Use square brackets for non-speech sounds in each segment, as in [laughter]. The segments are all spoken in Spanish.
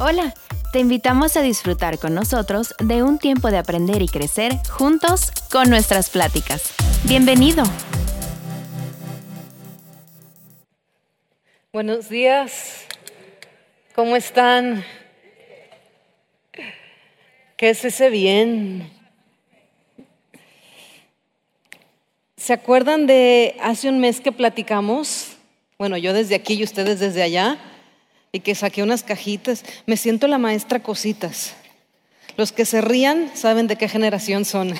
Hola, te invitamos a disfrutar con nosotros de un tiempo de aprender y crecer juntos con nuestras pláticas. Bienvenido. Buenos días, ¿cómo están? ¿Qué es ese bien? ¿Se acuerdan de hace un mes que platicamos? Bueno, yo desde aquí y ustedes desde allá y que saqué unas cajitas. Me siento la maestra cositas. Los que se rían saben de qué generación son. [laughs]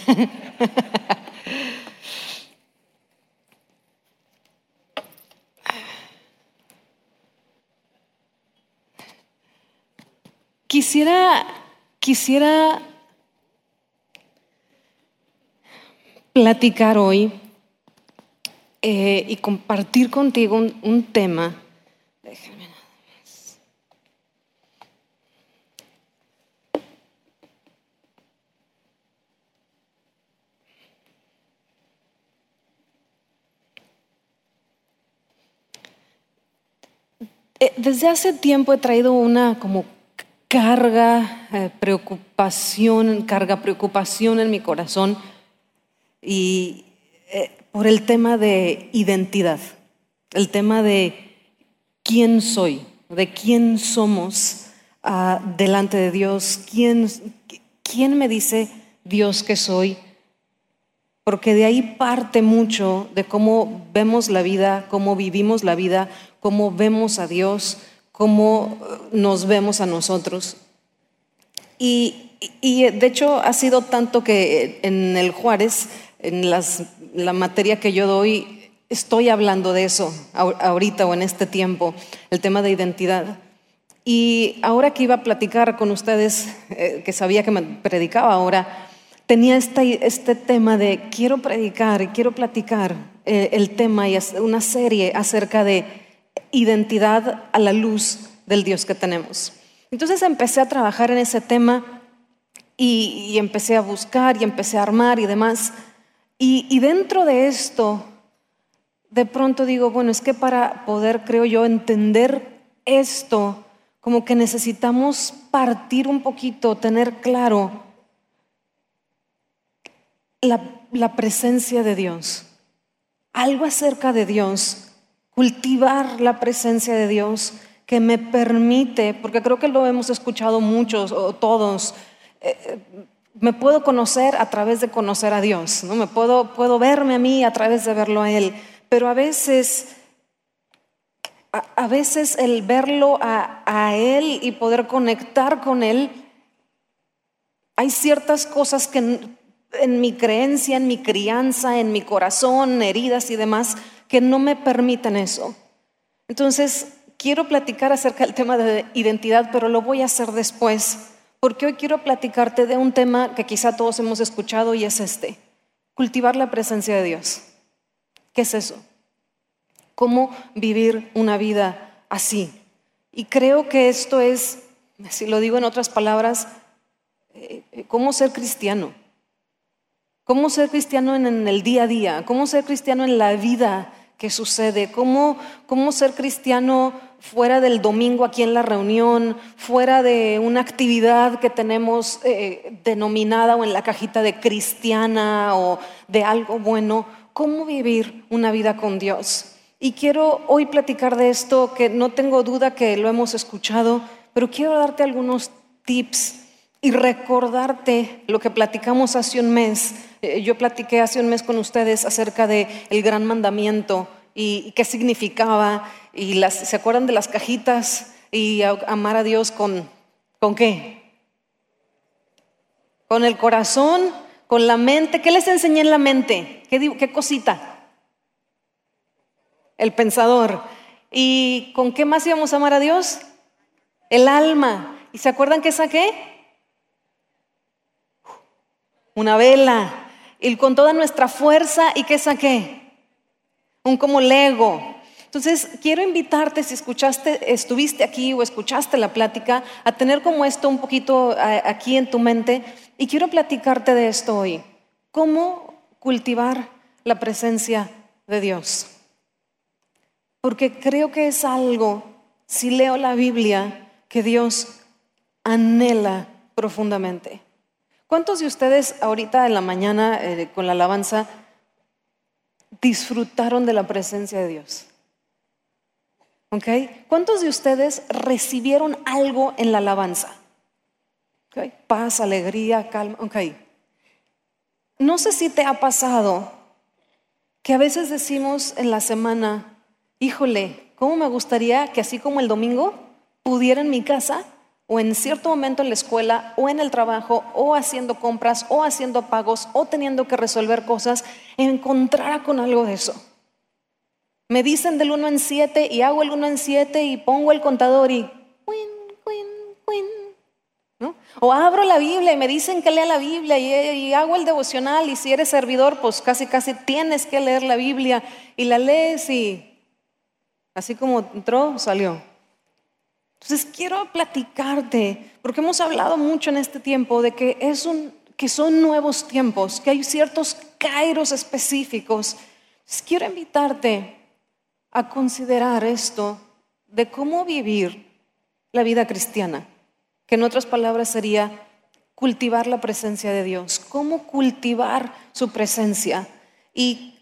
quisiera, quisiera platicar hoy eh, y compartir contigo un, un tema desde hace tiempo he traído una como carga, eh, preocupación, carga preocupación en mi corazón y eh, por el tema de identidad, el tema de quién soy, de quién somos ah, delante de Dios, quién, quién me dice Dios que soy, porque de ahí parte mucho de cómo vemos la vida, cómo vivimos la vida, cómo vemos a Dios, cómo eh, nos vemos a nosotros. Y, de hecho ha sido tanto que en el Juárez, en la materia que yo doy, estoy hablando de eso ahorita o en este tiempo, el tema de identidad. Y ahora que iba a platicar con ustedes, eh, que sabía que me predicaba ahora, tenía este, este tema de quiero predicar y quiero platicar eh, el tema y una serie acerca de identidad a la luz del Dios que tenemos. Entonces empecé a trabajar en ese tema y, empecé a buscar y empecé a armar y demás. Y dentro de esto, de pronto digo, bueno, es que para poder, creo yo, entender esto, como que necesitamos partir un poquito, tener claro la, presencia de Dios, algo acerca de Dios cultivar la presencia de Dios que me permite, porque creo que lo hemos escuchado muchos o todos, eh, eh, me puedo conocer a través de conocer a Dios, ¿no? Me puedo, puedo verme a mí a través de verlo a Él, pero a veces, a, veces el verlo a, a Él y poder conectar con Él, hay ciertas cosas que en mi creencia, en mi crianza, en mi corazón, heridas y demás, que no me permiten eso. Entonces, quiero platicar acerca del tema de identidad, pero lo voy a hacer después, porque hoy quiero platicarte de un tema que quizá todos hemos escuchado y es este, cultivar la presencia de Dios. ¿Qué es eso? ¿Cómo vivir una vida así? Y creo que esto es, si lo digo en otras palabras, eh, cómo ser cristiano. ¿Cómo ser cristiano en el día a día? ¿Cómo ser cristiano en la vida que sucede? ¿Cómo, cómo ser cristiano fuera del domingo aquí en la reunión, fuera de una actividad que tenemos eh, denominada o en la cajita de cristiana o de algo bueno? ¿Cómo vivir una vida con Dios? Y quiero hoy platicar de esto que no tengo duda que lo hemos escuchado, pero quiero darte algunos tips y recordarte lo que platicamos hace un mes. Eh, yo platiqué hace un mes con ustedes acerca de el gran mandamiento y, qué significaba y ¿se acuerdan de las cajitas y amar a Dios con con qué? Con el corazón, con la mente. ¿Qué les enseñé en la mente? ¿Qué, qué cosita? El pensador. ¿Y con qué más íbamos a amar a Dios? El alma. ¿Y se acuerdan qué saqué? una vela, y con toda nuestra fuerza, ¿y qué saqué? Un como lego. Entonces, quiero invitarte, si escuchaste, estuviste aquí o escuchaste la plática, a tener como esto un poquito aquí en tu mente, y quiero platicarte de esto hoy. ¿Cómo cultivar la presencia de Dios? Porque creo que es algo, si leo la Biblia, que Dios anhela profundamente. ¿Cuántos de ustedes ahorita en la mañana eh, con la alabanza disfrutaron de la presencia de Dios? ¿Ok? ¿Cuántos de ustedes recibieron algo en la alabanza? Paz, alegría, calma. Ok. No sé si te ha pasado que a veces decimos en la semana, híjole, ¿cómo me gustaría que así como el domingo pudiera en mi casa o en cierto momento en la escuela o en el trabajo o haciendo compras o haciendo pagos o teniendo que resolver cosas, encontrara con algo de eso? Me dicen del 1 en 7 y hago el 1 en 7 y pongo el contador y o abro la Biblia y me dicen que lea la Biblia y, hago el devocional y si eres servidor, pues casi casi tienes que leer la Biblia y la lees y así como entró, salió. Entonces quiero platicarte, porque hemos hablado mucho en este tiempo de que, es un, que son nuevos tiempos, que hay ciertos kairos específicos. quiero invitarte a considerar esto de cómo vivir la vida cristiana que en otras palabras sería cultivar la presencia de Dios, cómo cultivar su presencia. Y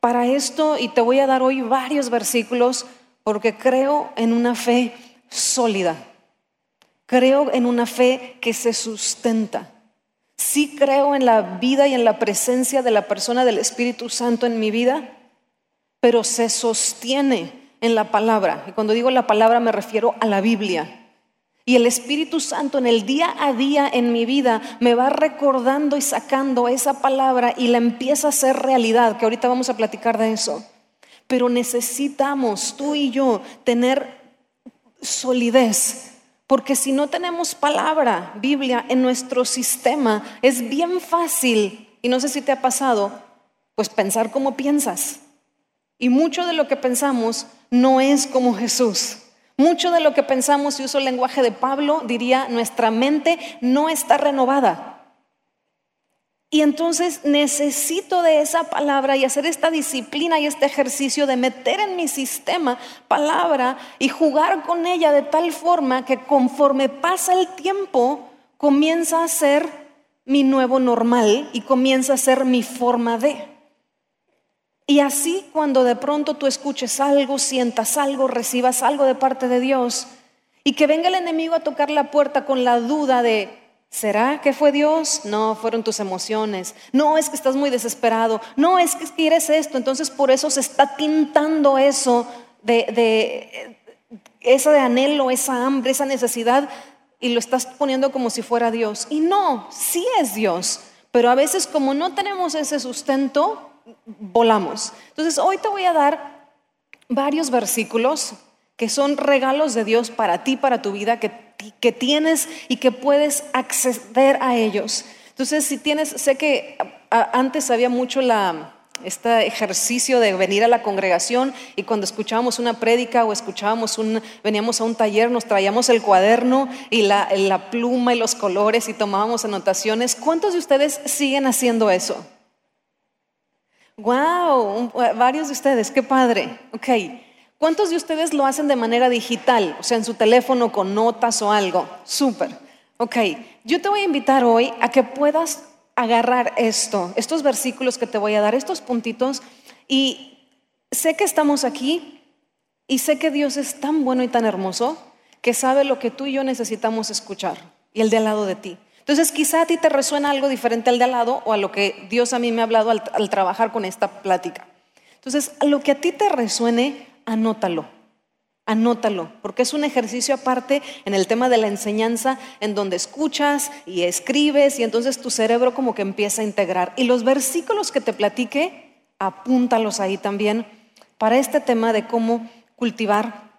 para esto, y te voy a dar hoy varios versículos, porque creo en una fe sólida, creo en una fe que se sustenta. Sí creo en la vida y en la presencia de la persona del Espíritu Santo en mi vida, pero se sostiene en la palabra. Y cuando digo la palabra me refiero a la Biblia. Y el Espíritu Santo en el día a día en mi vida me va recordando y sacando esa palabra y la empieza a hacer realidad, que ahorita vamos a platicar de eso. Pero necesitamos, tú y yo, tener solidez, porque si no tenemos palabra, Biblia, en nuestro sistema, es bien fácil, y no sé si te ha pasado, pues pensar como piensas. Y mucho de lo que pensamos no es como Jesús. Mucho de lo que pensamos, si uso el lenguaje de Pablo, diría, nuestra mente no está renovada. Y entonces necesito de esa palabra y hacer esta disciplina y este ejercicio de meter en mi sistema palabra y jugar con ella de tal forma que conforme pasa el tiempo comienza a ser mi nuevo normal y comienza a ser mi forma de. Y así cuando de pronto tú escuches algo, sientas algo, recibas algo de parte de Dios y que venga el enemigo a tocar la puerta con la duda de, ¿será que fue Dios? No, fueron tus emociones. No, es que estás muy desesperado. No, es que quieres esto. Entonces por eso se está tintando eso de, esa de anhelo, esa hambre, esa necesidad y lo estás poniendo como si fuera Dios. Y no, sí es Dios. Pero a veces como no tenemos ese sustento, volamos. Entonces, hoy te voy a dar varios versículos que son regalos de Dios para ti, para tu vida, que, que tienes y que puedes acceder a ellos. Entonces, si tienes, sé que antes había mucho este ejercicio de venir a la congregación y cuando escuchábamos una prédica o escuchábamos un, veníamos a un taller, nos traíamos el cuaderno y la, la pluma y los colores y tomábamos anotaciones. ¿Cuántos de ustedes siguen haciendo eso? Wow, varios de ustedes, qué padre. Ok, ¿cuántos de ustedes lo hacen de manera digital? O sea, en su teléfono con notas o algo. Súper. Ok, yo te voy a invitar hoy a que puedas agarrar esto, estos versículos que te voy a dar, estos puntitos, y sé que estamos aquí y sé que Dios es tan bueno y tan hermoso que sabe lo que tú y yo necesitamos escuchar y el de al lado de ti. Entonces quizá a ti te resuena algo diferente al de al lado o a lo que Dios a mí me ha hablado al, trabajar con esta plática. Entonces, a lo que a ti te resuene, anótalo. Anótalo, porque es un ejercicio aparte en el tema de la enseñanza, en donde escuchas y escribes y entonces tu cerebro como que empieza a integrar. Y los versículos que te platique, apúntalos ahí también para este tema de cómo cultivar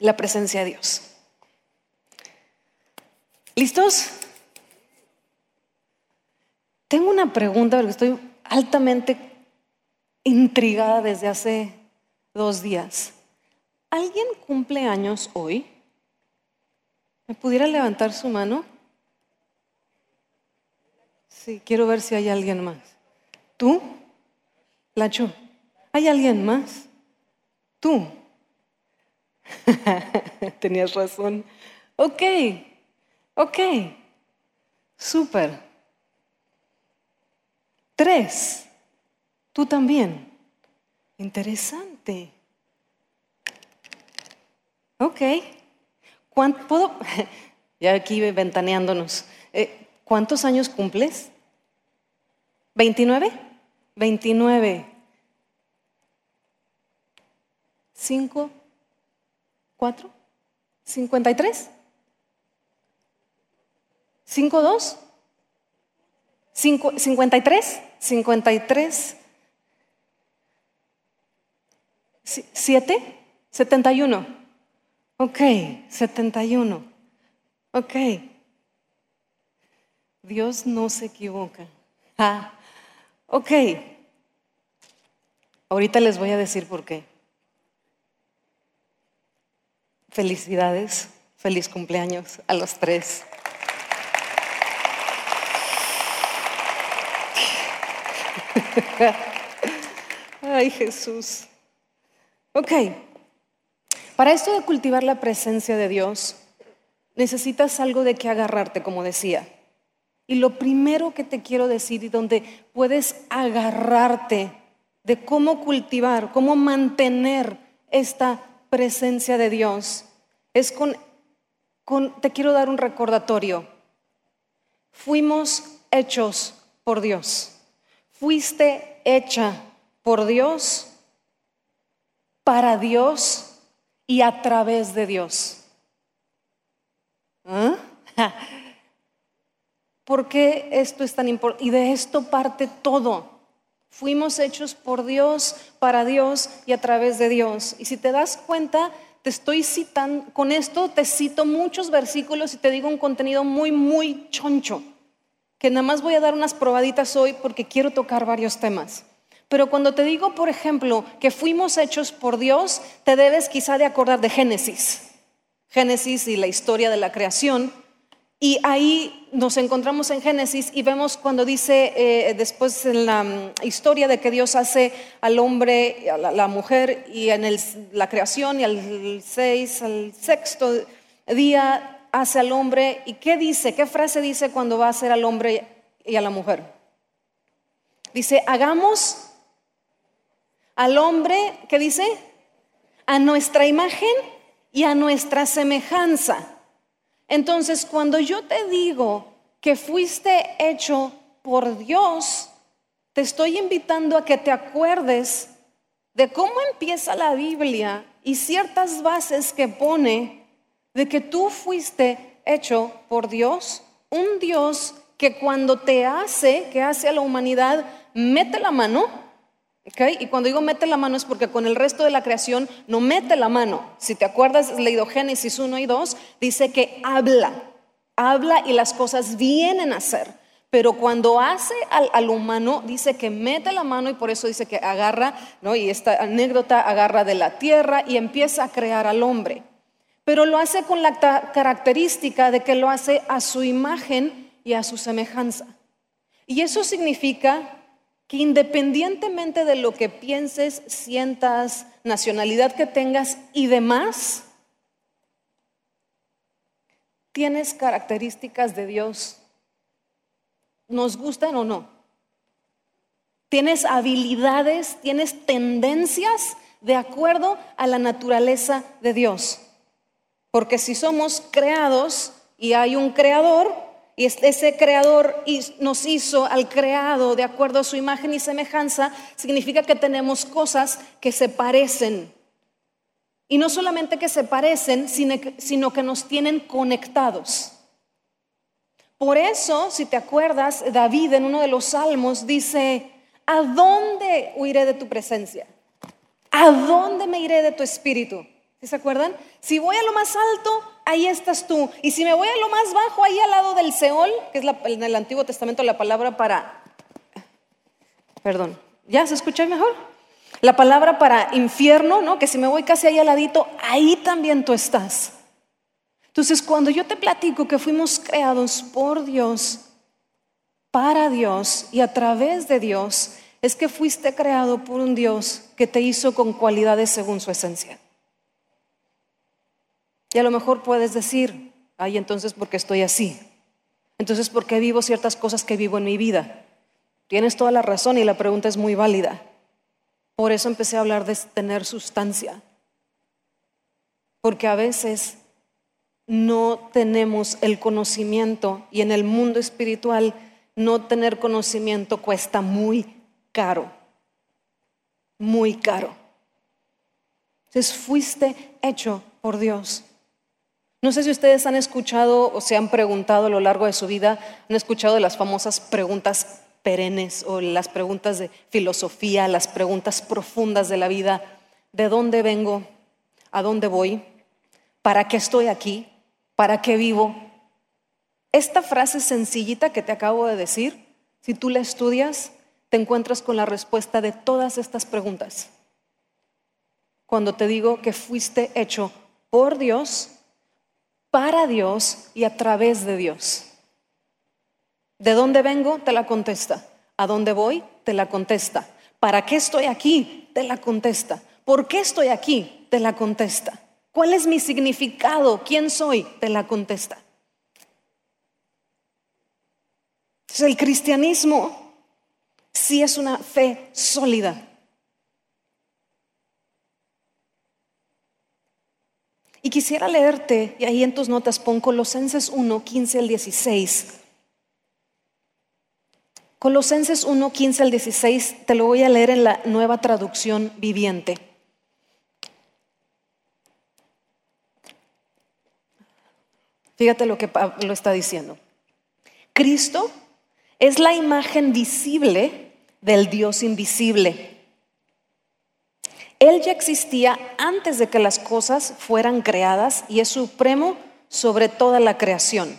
la presencia de Dios. ¿Listos? Tengo una pregunta porque estoy altamente intrigada desde hace dos días. ¿Alguien cumple años hoy? ¿Me pudiera levantar su mano? Sí, quiero ver si hay alguien más. ¿Tú? Lacho, ¿hay alguien más? ¿Tú? [laughs] Tenías razón. Ok, Ok, súper. Tres, tú también. Interesante. Ok. ¿Puedo? [laughs] Ya aquí ventaneándonos. Eh, ¿Cuántos años cumples? ¿29? 29. ¿Cinco? ¿Cuatro? ¿53? ¿Cinco dos? ¿53? ¿53? ¿Siete? ¿71? Ok, 71. Ok. Dios no se equivoca. Ah, ok. Ahorita les voy a decir por qué. Felicidades, feliz cumpleaños a los tres. [laughs] Ay Jesús. Ok, para esto de cultivar la presencia de Dios, necesitas algo de que agarrarte, como decía. Y lo primero que te quiero decir y donde puedes agarrarte de cómo cultivar, cómo mantener esta presencia de Dios, es con, con te quiero dar un recordatorio. Fuimos hechos por Dios. Fuiste hecha por Dios, para Dios y a través de Dios. ¿Ah? [laughs] ¿Por qué esto es tan importante? Y de esto parte todo. Fuimos hechos por Dios, para Dios y a través de Dios. Y si te das cuenta, te estoy citando, con esto te cito muchos versículos y te digo un contenido muy, muy choncho que nada más voy a dar unas probaditas hoy porque quiero tocar varios temas. Pero cuando te digo, por ejemplo, que fuimos hechos por Dios, te debes quizá de acordar de Génesis. Génesis y la historia de la creación. Y ahí nos encontramos en Génesis y vemos cuando dice eh, después en la mm, historia de que Dios hace al hombre, a la, mujer y en la creación y al seis, al sexto día hace al hombre y qué dice, qué frase dice cuando va a hacer al hombre y a la mujer. Dice, hagamos al hombre, ¿qué dice? A nuestra imagen y a nuestra semejanza. Entonces, cuando yo te digo que fuiste hecho por Dios, te estoy invitando a que te acuerdes de cómo empieza la Biblia y ciertas bases que pone de que tú fuiste hecho por Dios, un Dios que cuando te hace, que hace a la humanidad, mete la mano, y cuando digo mete la mano es porque con el resto de la creación no mete la mano. Si te acuerdas, leído Génesis 1 y 2, dice que habla, habla y las cosas vienen a ser. Pero cuando hace al, al, humano, dice que mete la mano y por eso dice que agarra, ¿no? Y esta anécdota agarra de la tierra y empieza a crear al hombre pero lo hace con la característica de que lo hace a su imagen y a su semejanza. Y eso significa que independientemente de lo que pienses, sientas, nacionalidad que tengas y demás, tienes características de Dios, nos gustan o no. Tienes habilidades, tienes tendencias de acuerdo a la naturaleza de Dios. Porque si somos creados y hay un creador, y ese creador nos hizo al creado de acuerdo a su imagen y semejanza, significa que tenemos cosas que se parecen. Y no solamente que se parecen, sino que nos tienen conectados. Por eso, si te acuerdas, David en uno de los salmos dice, ¿a dónde huiré de tu presencia? ¿A dónde me iré de tu espíritu? se acuerdan? Si voy a lo más alto, ahí estás tú. Y si me voy a lo más bajo, ahí al lado del Seol, que es en el Antiguo Testamento la palabra para... Perdón, ¿ya se escucha mejor? La palabra para infierno, ¿no? Que si me voy casi ahí al ladito, ahí también tú estás. Entonces, cuando yo te platico que fuimos creados por Dios, para Dios y a través de Dios, es que fuiste creado por un Dios que te hizo con cualidades según su esencia. Y a lo mejor puedes decir, Ay, entonces, ¿por qué estoy así? Entonces, ¿por qué vivo ciertas cosas que vivo en mi vida? Tienes toda la razón y la pregunta es muy válida. Por eso empecé a hablar de tener sustancia. Porque a veces no tenemos el conocimiento y en el mundo espiritual no tener conocimiento cuesta muy caro. Muy caro. Entonces fuiste hecho por Dios. No sé si ustedes han escuchado o se han preguntado a lo largo de su vida, han escuchado las famosas preguntas perennes o las preguntas de filosofía, las preguntas profundas de la vida. ¿De dónde vengo? ¿A dónde voy? ¿Para qué estoy aquí? ¿Para qué vivo? Esta frase sencillita que te acabo de decir, si tú la estudias, te encuentras con la respuesta de todas estas preguntas. Cuando te digo que fuiste hecho por Dios, para Dios y a través de Dios. ¿De dónde vengo? Te la contesta. ¿A dónde voy? Te la contesta. ¿Para qué estoy aquí? Te la contesta. ¿Por qué estoy aquí? Te la contesta. ¿Cuál es mi significado? ¿Quién soy? Te la contesta. el cristianismo sí es una fe sólida. Y quisiera leerte, y ahí en tus notas pon Colosenses 1, 15 al 16. Colosenses 1, 15 al 16, te lo voy a leer en la nueva traducción viviente. Fíjate lo que Pablo está diciendo. Cristo es la imagen visible del Dios invisible. Él ya existía antes de que las cosas fueran creadas y es supremo sobre toda la creación.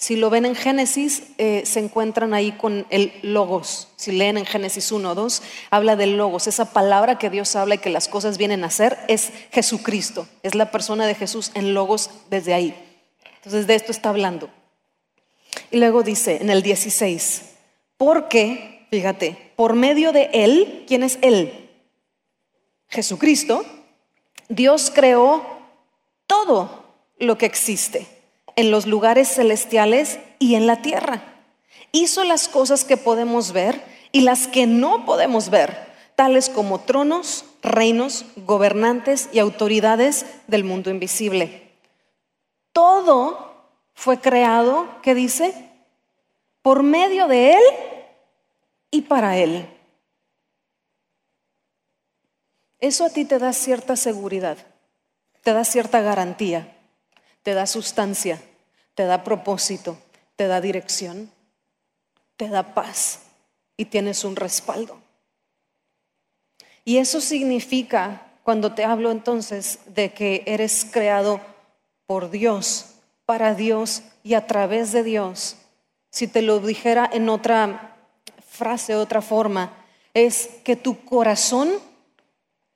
Si lo ven en Génesis, eh, se encuentran ahí con el logos. Si leen en Génesis 1 o 2, habla del logos. Esa palabra que Dios habla y que las cosas vienen a ser es Jesucristo. Es la persona de Jesús en logos desde ahí. Entonces de esto está hablando. Y luego dice en el 16, porque, fíjate, por medio de Él, ¿quién es Él? Jesucristo, Dios creó todo lo que existe en los lugares celestiales y en la tierra. Hizo las cosas que podemos ver y las que no podemos ver, tales como tronos, reinos, gobernantes y autoridades del mundo invisible. Todo fue creado, ¿qué dice? Por medio de Él y para Él. Eso a ti te da cierta seguridad, te da cierta garantía, te da sustancia, te da propósito, te da dirección, te da paz y tienes un respaldo. Y eso significa, cuando te hablo entonces de que eres creado por Dios, para Dios y a través de Dios, si te lo dijera en otra frase, otra forma, es que tu corazón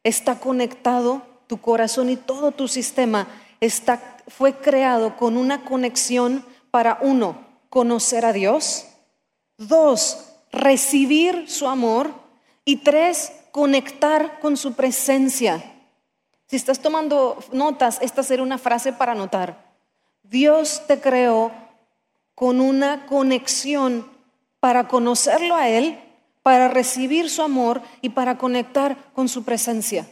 está conectado, tu corazón y todo tu sistema está fue creado con una conexión para uno, conocer a Dios, dos, recibir su amor y tres, conectar con su presencia. Si estás tomando notas, esta será una frase para anotar. Dios te creó con una conexión para conocerlo a Él, para recibir su amor y para conectar con su presencia.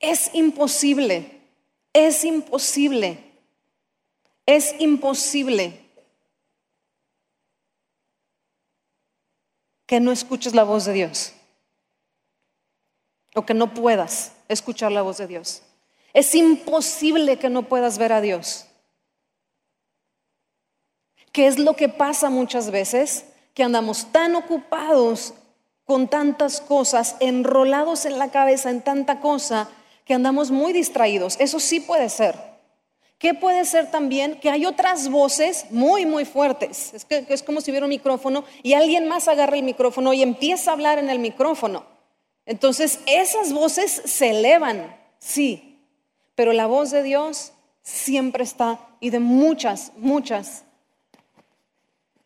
Es imposible es imposible, es imposible que no escuches la voz de Dios o que no puedas escuchar la voz de Dios. Es imposible que no puedas ver a Dios. ¿Qué es lo que pasa muchas veces? Que andamos tan ocupados con tantas cosas, enrolados en la cabeza en tanta cosa, que andamos muy distraídos. Eso sí puede ser. ¿Qué puede ser también? Que hay otras voces muy, muy fuertes. Es, que, es como si hubiera un micrófono y alguien más agarra el micrófono y empieza a hablar en el micrófono. Entonces, esas voces se elevan, sí, pero la voz de Dios siempre está y de muchas, muchas.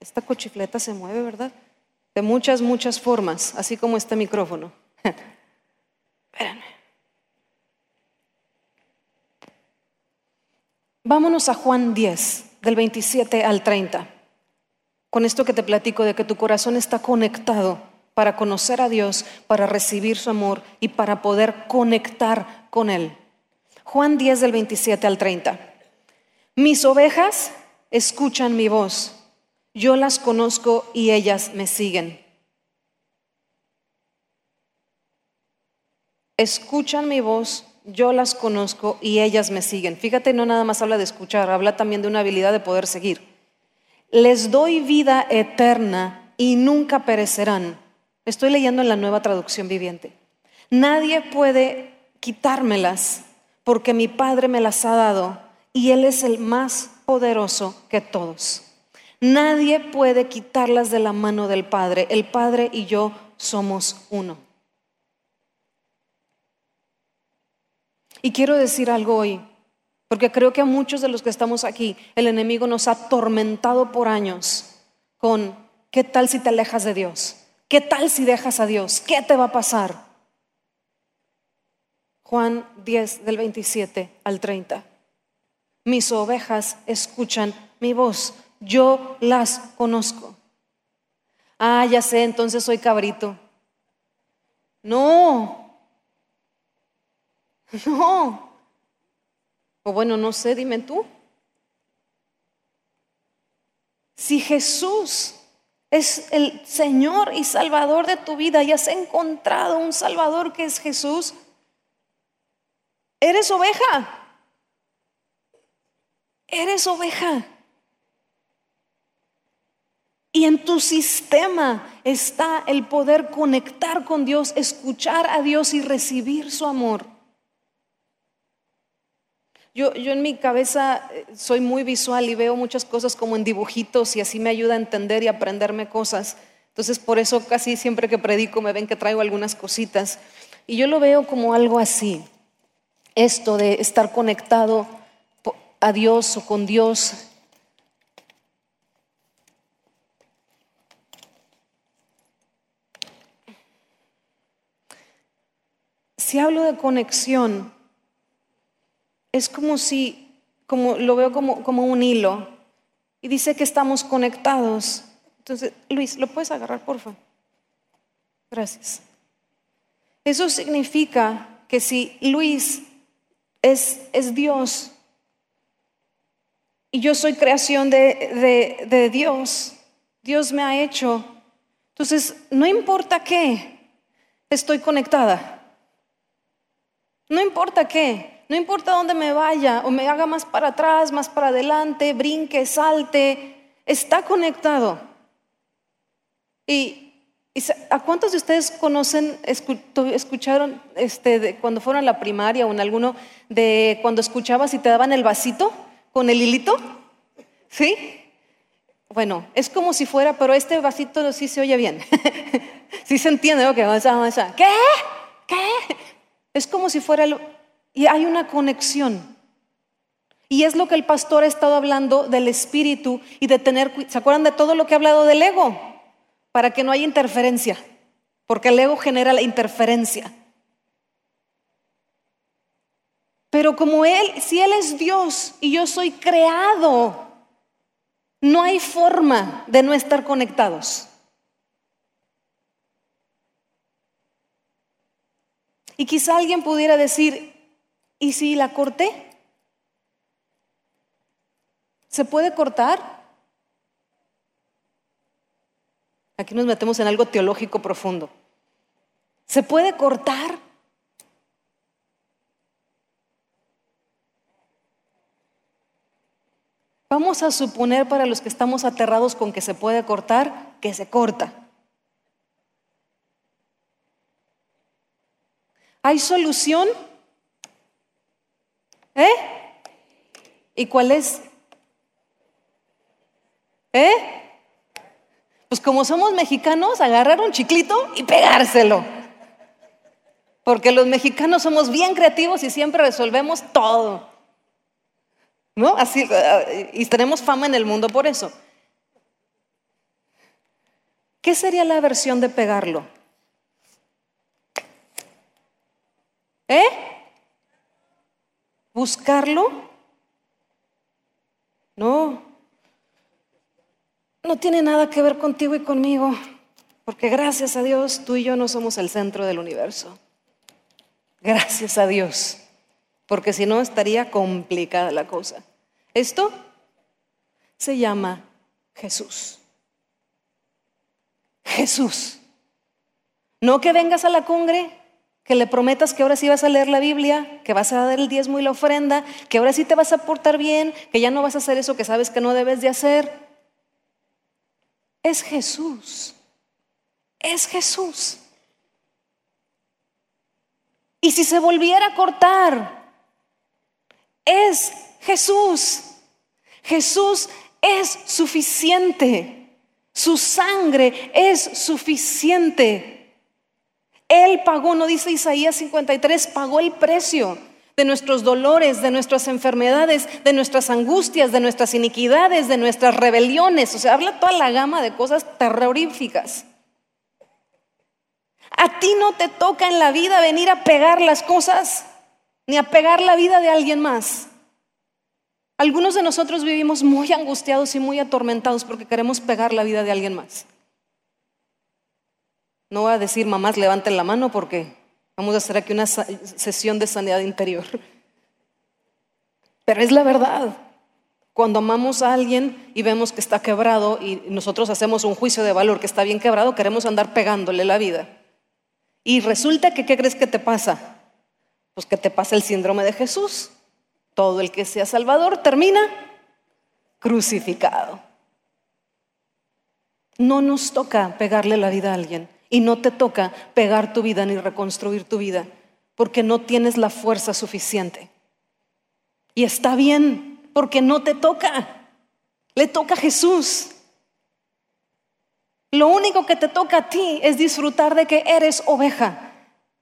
Esta cochifleta se mueve, ¿verdad? De muchas, muchas formas, así como este micrófono. [laughs] Espérenme. Vámonos a Juan 10, del 27 al 30. Con esto que te platico de que tu corazón está conectado para conocer a Dios, para recibir su amor y para poder conectar con Él. Juan 10 del 27 al 30. Mis ovejas escuchan mi voz, yo las conozco y ellas me siguen. Escuchan mi voz, yo las conozco y ellas me siguen. Fíjate, no nada más habla de escuchar, habla también de una habilidad de poder seguir. Les doy vida eterna y nunca perecerán. Estoy leyendo en la nueva traducción viviente. Nadie puede quitármelas porque mi Padre me las ha dado y Él es el más poderoso que todos. Nadie puede quitarlas de la mano del Padre. El Padre y yo somos uno. Y quiero decir algo hoy, porque creo que a muchos de los que estamos aquí, el enemigo nos ha atormentado por años con, ¿qué tal si te alejas de Dios? ¿Qué tal si dejas a Dios? ¿Qué te va a pasar? Juan 10 del 27 al 30. Mis ovejas escuchan mi voz, yo las conozco. Ah, ya sé, entonces soy cabrito. No, [laughs] No. O bueno, no sé, dime tú. Si Jesús es el Señor y Salvador de tu vida y has encontrado un Salvador que es Jesús, eres oveja. Eres oveja. Y en tu sistema está el poder conectar con Dios, escuchar a Dios y recibir su amor. Yo, yo, en mi cabeza eh, soy muy visual y veo muchas cosas como en dibujitos y así me ayuda a entender y aprenderme cosas. Entonces por eso casi siempre que predico me ven que traigo algunas cositas. Y yo lo veo como algo así. Esto de estar conectado a Dios o con Dios. Si hablo de conexión, es como si, como lo veo como, como un hilo, y dice que estamos conectados. Entonces, Luis, ¿lo puedes agarrar, por favor? Gracias. Eso significa que si Luis es, es Dios y yo soy creación de, de, de Dios, Dios me ha hecho, entonces no importa qué, estoy conectada. No importa qué, no importa dónde me vaya o me haga más para atrás, más para adelante, brinque, salte, está conectado. Y, ¿a cuántos de ustedes conocen, escucharon este, cuando fueron a la primaria o en alguno de cuando escuchabas y te daban el vasito con el hilito? ¿Sí? Bueno, es como si fuera, pero este vasito sí se oye bien. [laughs] sí se entiende, ok. ¿Qué? ¿Qué? Es como si fuera el, y hay una conexión. Y es lo que el pastor ha estado hablando del espíritu y de tener, ¿se acuerdan de todo lo que ha hablado del ego? Para que no haya interferencia, porque el ego genera la interferencia. Pero como Él, si Él es Dios y yo soy creado, no hay forma de no estar conectados. Y quizá alguien pudiera decir, ¿Y si la corté? ¿Se puede cortar? Aquí nos metemos en algo teológico profundo. ¿Se puede cortar? Vamos a suponer para los que estamos aterrados con que se puede cortar, que se corta. ¿Hay solución? ¿Eh? ¿Y cuál es? ¿Eh? Pues como somos mexicanos, agarrar un chiclito y pegárselo. Porque los mexicanos somos bien creativos y siempre resolvemos todo. ¿No? Así, eh, y tenemos fama en el mundo por eso. ¿Qué sería la versión de pegarlo? ¿Eh? buscarlo No, no tiene nada que ver contigo y conmigo, porque gracias a Dios tú y yo no somos el centro del universo. Gracias a Dios, porque si no estaría complicada la cosa. Esto se llama Jesús. Jesús. No que vengas a la cumbre, que le prometas que ahora sí vas a leer la Biblia, que vas a dar el diezmo y la ofrenda, que ahora sí te vas a portar bien, que ya no vas a hacer eso que sabes que no debes de hacer. Es Jesús. Es Jesús. Y si se volviera a cortar, es Jesús. Jesús es suficiente. Su sangre es suficiente. Él pagó, no dice Isaías 53, pagó el precio de nuestros dolores, de nuestras enfermedades, de nuestras angustias, de nuestras iniquidades, de nuestras rebeliones. O sea, habla toda la gama de cosas terroríficas. A ti no te toca en la vida venir a pegar las cosas, ni a pegar la vida de alguien más. Algunos de nosotros vivimos muy angustiados y muy atormentados porque queremos pegar la vida de alguien más. No voy a decir mamás levanten la mano porque vamos a hacer aquí una sesión de sanidad interior. Pero es la verdad. Cuando amamos a alguien y vemos que está quebrado y nosotros hacemos un juicio de valor que está bien quebrado, queremos andar pegándole la vida. Y resulta que, ¿qué crees que te pasa? Pues que te pasa el síndrome de Jesús. Todo el que sea salvador termina crucificado. No nos toca pegarle la vida a alguien y no te toca pegar tu vida ni reconstruir tu vida porque no tienes la fuerza suficiente. Y está bien porque no te toca. Le toca a Jesús. Lo único que te toca a ti es disfrutar de que eres oveja.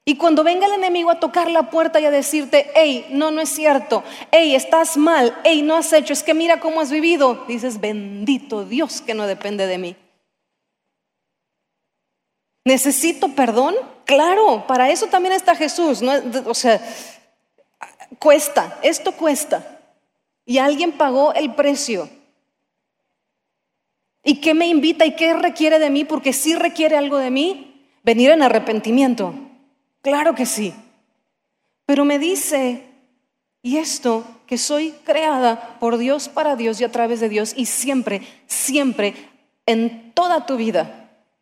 Y cuando venga el enemigo a tocar la puerta y a decirte, hey, no, no es cierto, hey, estás mal, hey, no has hecho, es que mira cómo has vivido, dices, bendito Dios que no depende de mí. ¿Necesito perdón? Claro, para eso también está Jesús. O sea, cuesta, esto cuesta. Y alguien pagó el precio. ¿Y qué me invita y qué requiere de mí? Porque sí requiere algo de mí. Venir en arrepentimiento. Claro que sí. Pero me dice, y esto, que soy creada por Dios para Dios y a través de Dios. Y siempre, siempre, en toda tu vida,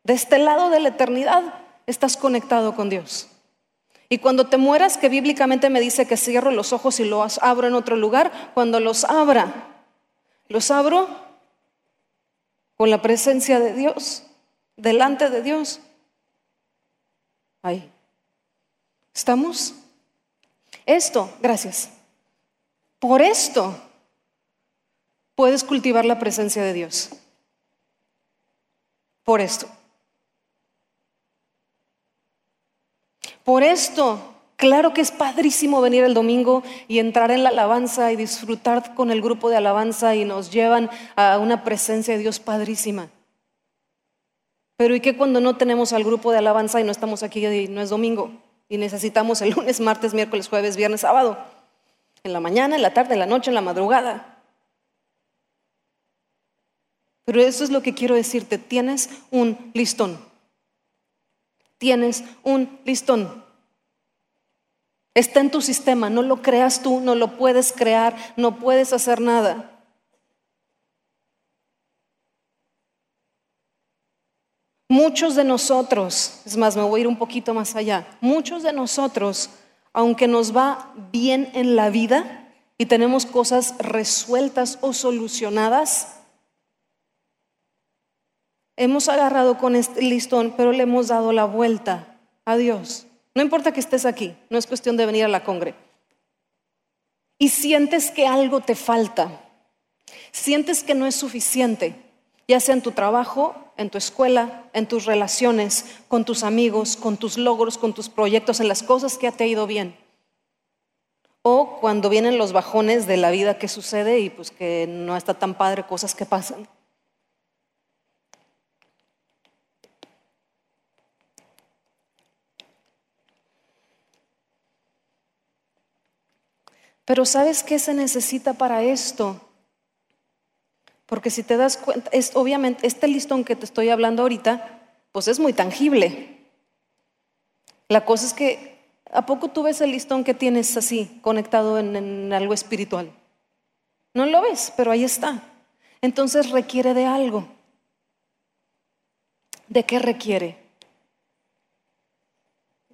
de este lado de la eternidad, estás conectado con Dios. Y cuando te mueras, que bíblicamente me dice que cierro los ojos y los abro en otro lugar, cuando los abra, los abro con la presencia de Dios, delante de Dios. Ahí. ¿Estamos? Esto, gracias. Por esto puedes cultivar la presencia de Dios. Por esto. Por esto Claro que es padrísimo venir el domingo y entrar en la alabanza y disfrutar con el grupo de alabanza y nos llevan a una presencia de Dios padrísima. Pero ¿y qué cuando no tenemos al grupo de alabanza y no estamos aquí y no es domingo? Y necesitamos el lunes, martes, miércoles, jueves, viernes, sábado. En la mañana, en la tarde, en la noche, en la madrugada. Pero eso es lo que quiero decirte. Tienes un listón. Tienes un listón. Está en tu sistema, no lo creas tú, no lo puedes crear, no puedes hacer nada. Muchos de nosotros, es más, me voy a ir un poquito más allá, muchos de nosotros, aunque nos va bien en la vida y tenemos cosas resueltas o solucionadas, hemos agarrado con este listón, pero le hemos dado la vuelta a Dios. No importa que estés aquí, no es cuestión de venir a la congre. Y sientes que algo te falta, sientes que no es suficiente, ya sea en tu trabajo, en tu escuela, en tus relaciones, con tus amigos, con tus logros, con tus proyectos, en las cosas que te ha ido bien. O cuando vienen los bajones de la vida que sucede y pues que no está tan padre cosas que pasan. Pero ¿sabes qué se necesita para esto? Porque si te das cuenta, es, obviamente este listón que te estoy hablando ahorita, pues es muy tangible. La cosa es que, ¿a poco tú ves el listón que tienes así, conectado en algo espiritual? No lo ves, pero ahí está. Entonces requiere de algo. ¿De qué requiere?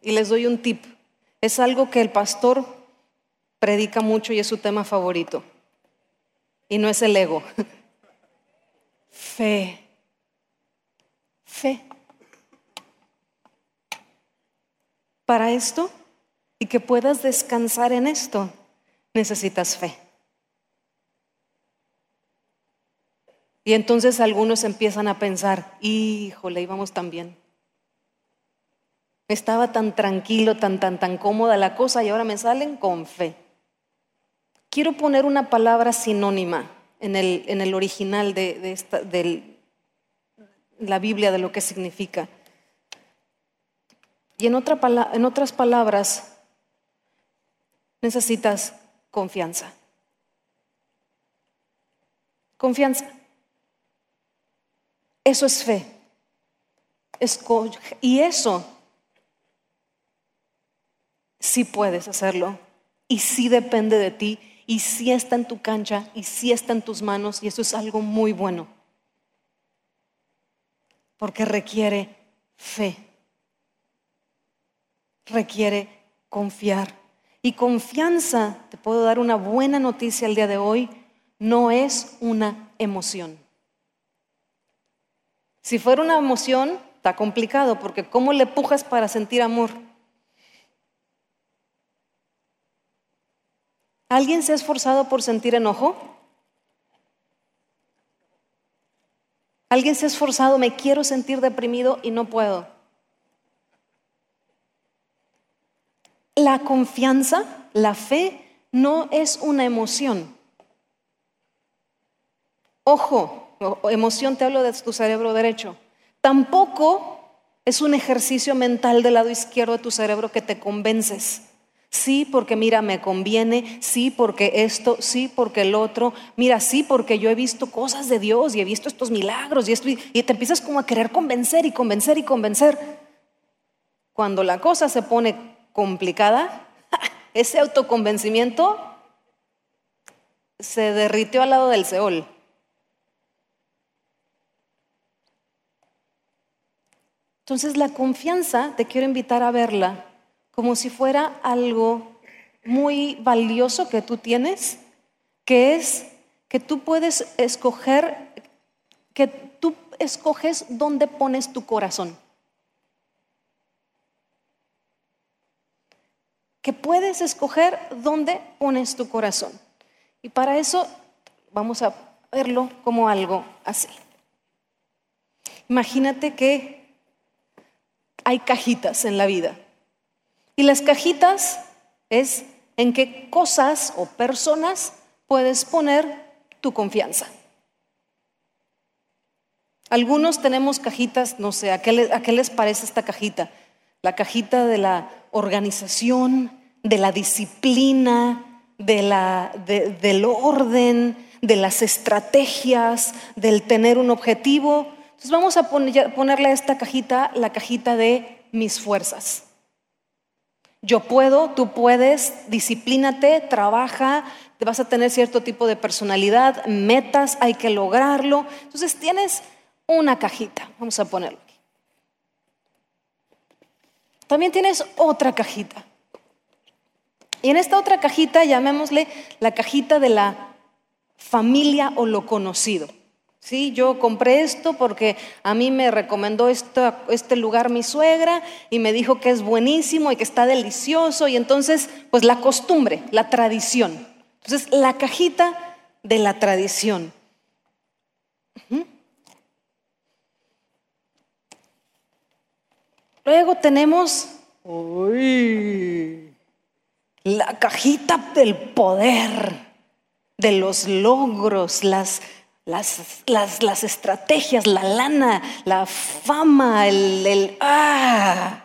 Y les doy un tip. Es algo que el pastor predica mucho y es su tema favorito. Y no es el ego. Fe. Fe. Para esto y que puedas descansar en esto, necesitas fe. Y entonces algunos empiezan a pensar, híjole, íbamos tan bien. Estaba tan tranquilo, tan, tan, tan cómoda la cosa y ahora me salen con fe. Quiero poner una palabra sinónima en el, en el original de, esta, de la Biblia de lo que significa. Y en, otra, en otras palabras, necesitas confianza. Confianza. Eso es fe. y eso sí puedes hacerlo. Y sí depende de ti. Y sí está en tu cancha. Y sí está en tus manos. Y eso es algo muy bueno. Porque requiere fe. Requiere confiar. Y confianza, te puedo dar una buena noticia el día de hoy, no es una emoción. Si fuera una emoción, está complicado, porque ¿cómo le pujas para sentir amor? ¿Alguien se ha esforzado por sentir enojo? ¿Alguien se ha esforzado, me quiero sentir deprimido y no puedo? La confianza, la fe, no es una emoción. Ojo, emoción te hablo de tu cerebro derecho. Tampoco es un ejercicio mental del lado izquierdo de tu cerebro que te convences. Sí, porque mira, me conviene, sí, porque esto, sí, porque el otro, mira, sí, porque yo he visto cosas de Dios y he visto estos milagros y esto, y te empiezas como a querer convencer y convencer y convencer. Cuando la cosa se pone complicada, [laughs] ese autoconvencimiento se derritió al lado del Seol. Entonces la confianza, te quiero invitar a verla como si fuera algo muy valioso que tú tienes, que es que tú puedes escoger, que tú escoges dónde pones tu corazón. Que puedes escoger dónde pones tu corazón. Y para eso vamos a verlo como algo así. Imagínate que hay cajitas en la vida. Y las cajitas es en qué cosas o personas puedes poner tu confianza. Algunos tenemos cajitas, no sé, ¿a qué, les, parece esta cajita? La cajita de la organización, de la disciplina, de la, del orden, de las estrategias, del tener un objetivo. Entonces vamos a ponerle a esta cajita la cajita de mis fuerzas. Yo puedo, tú puedes, disciplínate, trabaja, vas a tener cierto tipo de personalidad, metas, hay que lograrlo. Entonces tienes una cajita, vamos a ponerlo aquí. También tienes otra cajita. Y en esta otra cajita, llamémosle la cajita de la familia o lo conocido. Sí, yo compré esto porque a mí me recomendó este lugar mi suegra y me dijo que es buenísimo y que está delicioso y entonces, pues la costumbre, la tradición. Entonces, la cajita de la tradición. Luego tenemos la cajita del poder, de los logros, las las, las, estrategias, la lana, la fama, el, el ¡ah!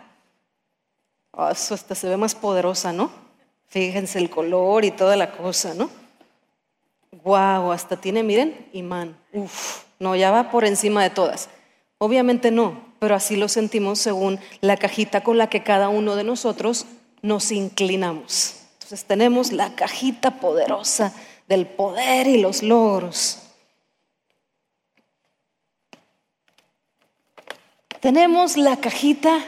Oh, eso hasta se ve más poderosa, ¿no? Fíjense el color y toda la cosa, ¿no? Wow, hasta tiene, miren, imán. Uf, no, ya va por encima de todas. Obviamente no, pero así lo sentimos según la cajita con la que cada uno de nosotros nos inclinamos. Entonces tenemos la cajita poderosa del poder y los logros. Tenemos la cajita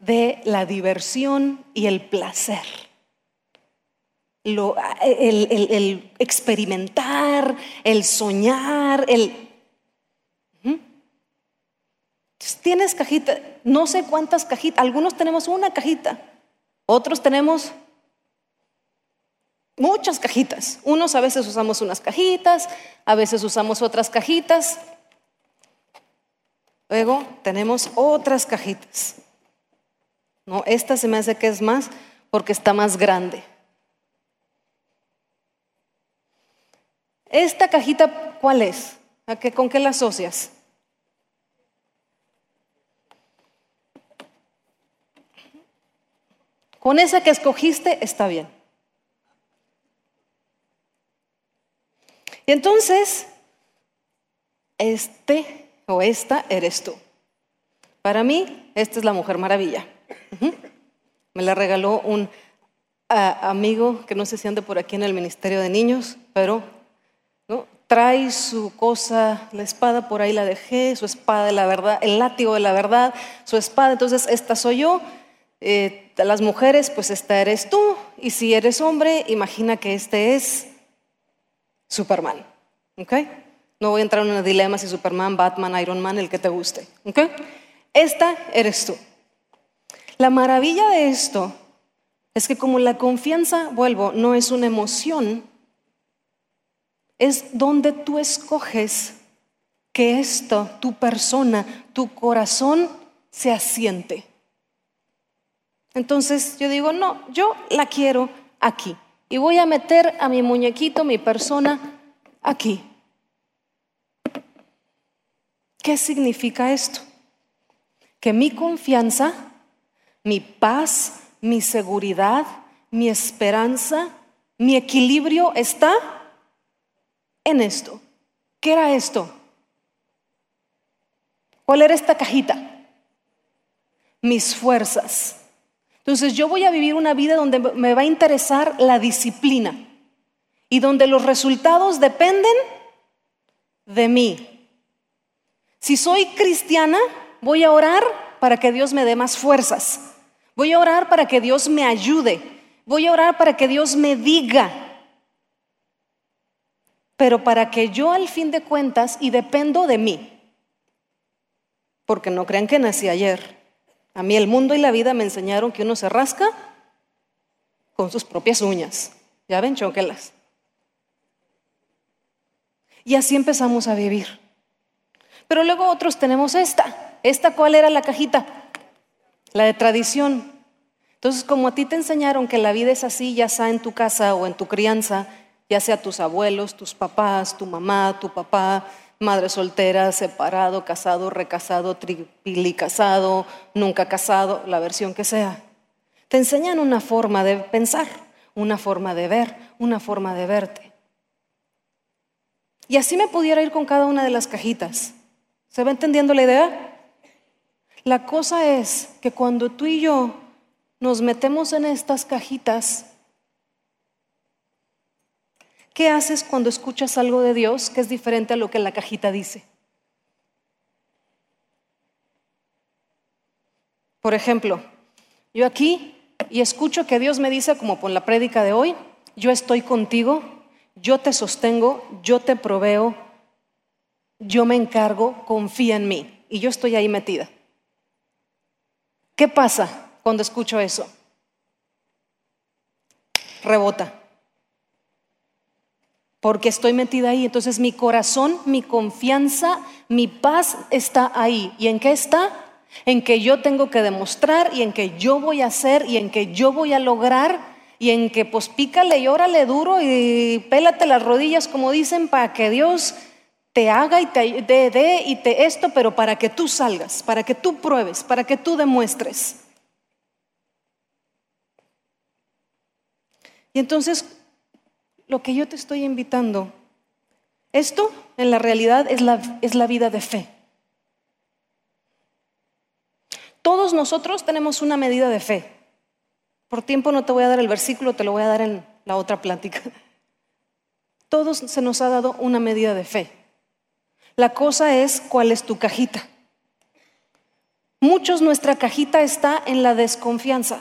de la diversión y el placer. el, experimentar, el soñar, el... Tienes cajita, no sé cuántas cajitas, algunos tenemos una cajita, otros tenemos muchas cajitas. Unos a veces usamos unas cajitas, a veces usamos otras cajitas. Luego tenemos otras cajitas. No, esta se me hace que es más porque está más grande. Esta cajita, ¿cuál es? ¿A qué, ¿Con qué la asocias? Con esa que escogiste está bien. Y entonces, este o esta eres tú. Para mí, esta es la Mujer Maravilla. Me la regaló un amigo que no sé si ande por aquí en el Ministerio de Niños, pero ¿no? trae su cosa, la espada por ahí la dejé, su espada de la verdad, el látigo de la verdad, su espada, entonces esta soy yo. Eh, las mujeres, pues esta eres tú, y si eres hombre, imagina que este es Superman. ¿Ok? No voy a entrar en un dilema si Superman, Batman, Iron Man, el que te guste. ¿Ok? Esta eres tú. La maravilla de esto es que como la confianza, vuelvo, no es una emoción, es donde tú escoges que esto, tu persona, tu corazón se asiente. Entonces yo digo, no, yo la quiero aquí. Y voy a meter a mi muñequito, mi persona, aquí. ¿Qué significa esto? Que mi confianza mi paz, mi seguridad, mi esperanza, mi equilibrio está en esto. ¿Qué era esto? ¿Cuál era esta cajita? Mis fuerzas. Entonces yo voy a vivir una vida donde me va a interesar la disciplina y donde los resultados dependen de mí. Si soy cristiana, voy a orar para que Dios me dé más fuerzas. Voy a orar para que Dios me ayude. Voy a orar para que Dios me diga. Pero para que yo al fin de cuentas, y dependo de mí, porque no crean que nací ayer. A mí el mundo y la vida me enseñaron que uno se rasca con sus propias uñas. Ya ven, choquelas. Y así empezamos a vivir. Pero luego otros tenemos esta. ¿Esta cuál era la cajita? La de tradición. Entonces, como a ti te enseñaron que la vida es así, ya sea en tu casa o en tu crianza, ya sea tus abuelos, tus papás, tu mamá, tu papá, madre soltera, separado, casado, recasado, tripilicasado, nunca casado, la versión que sea. Te enseñan una forma de pensar, una forma de ver, una forma de verte. Y así me pudiera ir con cada una de las cajitas. ¿Se va entendiendo la idea? La cosa es que cuando tú y yo nos metemos en estas cajitas, ¿qué haces cuando escuchas algo de Dios que es diferente a lo que la cajita dice? Por ejemplo, yo aquí y escucho que Dios me dice, como por la prédica de hoy, yo estoy contigo, yo te sostengo, yo te proveo, yo me encargo, confía en mí. Y yo estoy ahí metida. ¿Qué pasa cuando escucho eso? Rebota. Porque estoy metida ahí. Entonces mi corazón, mi confianza, mi paz está ahí. ¿Y en qué está? En que yo tengo que demostrar y en que yo voy a hacer y en que yo voy a lograr y en que pues pícale y órale duro y pélate las rodillas como dicen para que Dios te haga y te dé y te esto, pero para que tú salgas, para que tú pruebes, para que tú demuestres. Y entonces lo que yo te estoy invitando, esto en la realidad es la, es la vida de fe. Todos nosotros tenemos una medida de fe. Por tiempo no te voy a dar el versículo, te lo voy a dar en la otra plática. Todos se nos ha dado una medida de fe. La cosa es cuál es tu cajita. Muchos nuestra cajita está en la desconfianza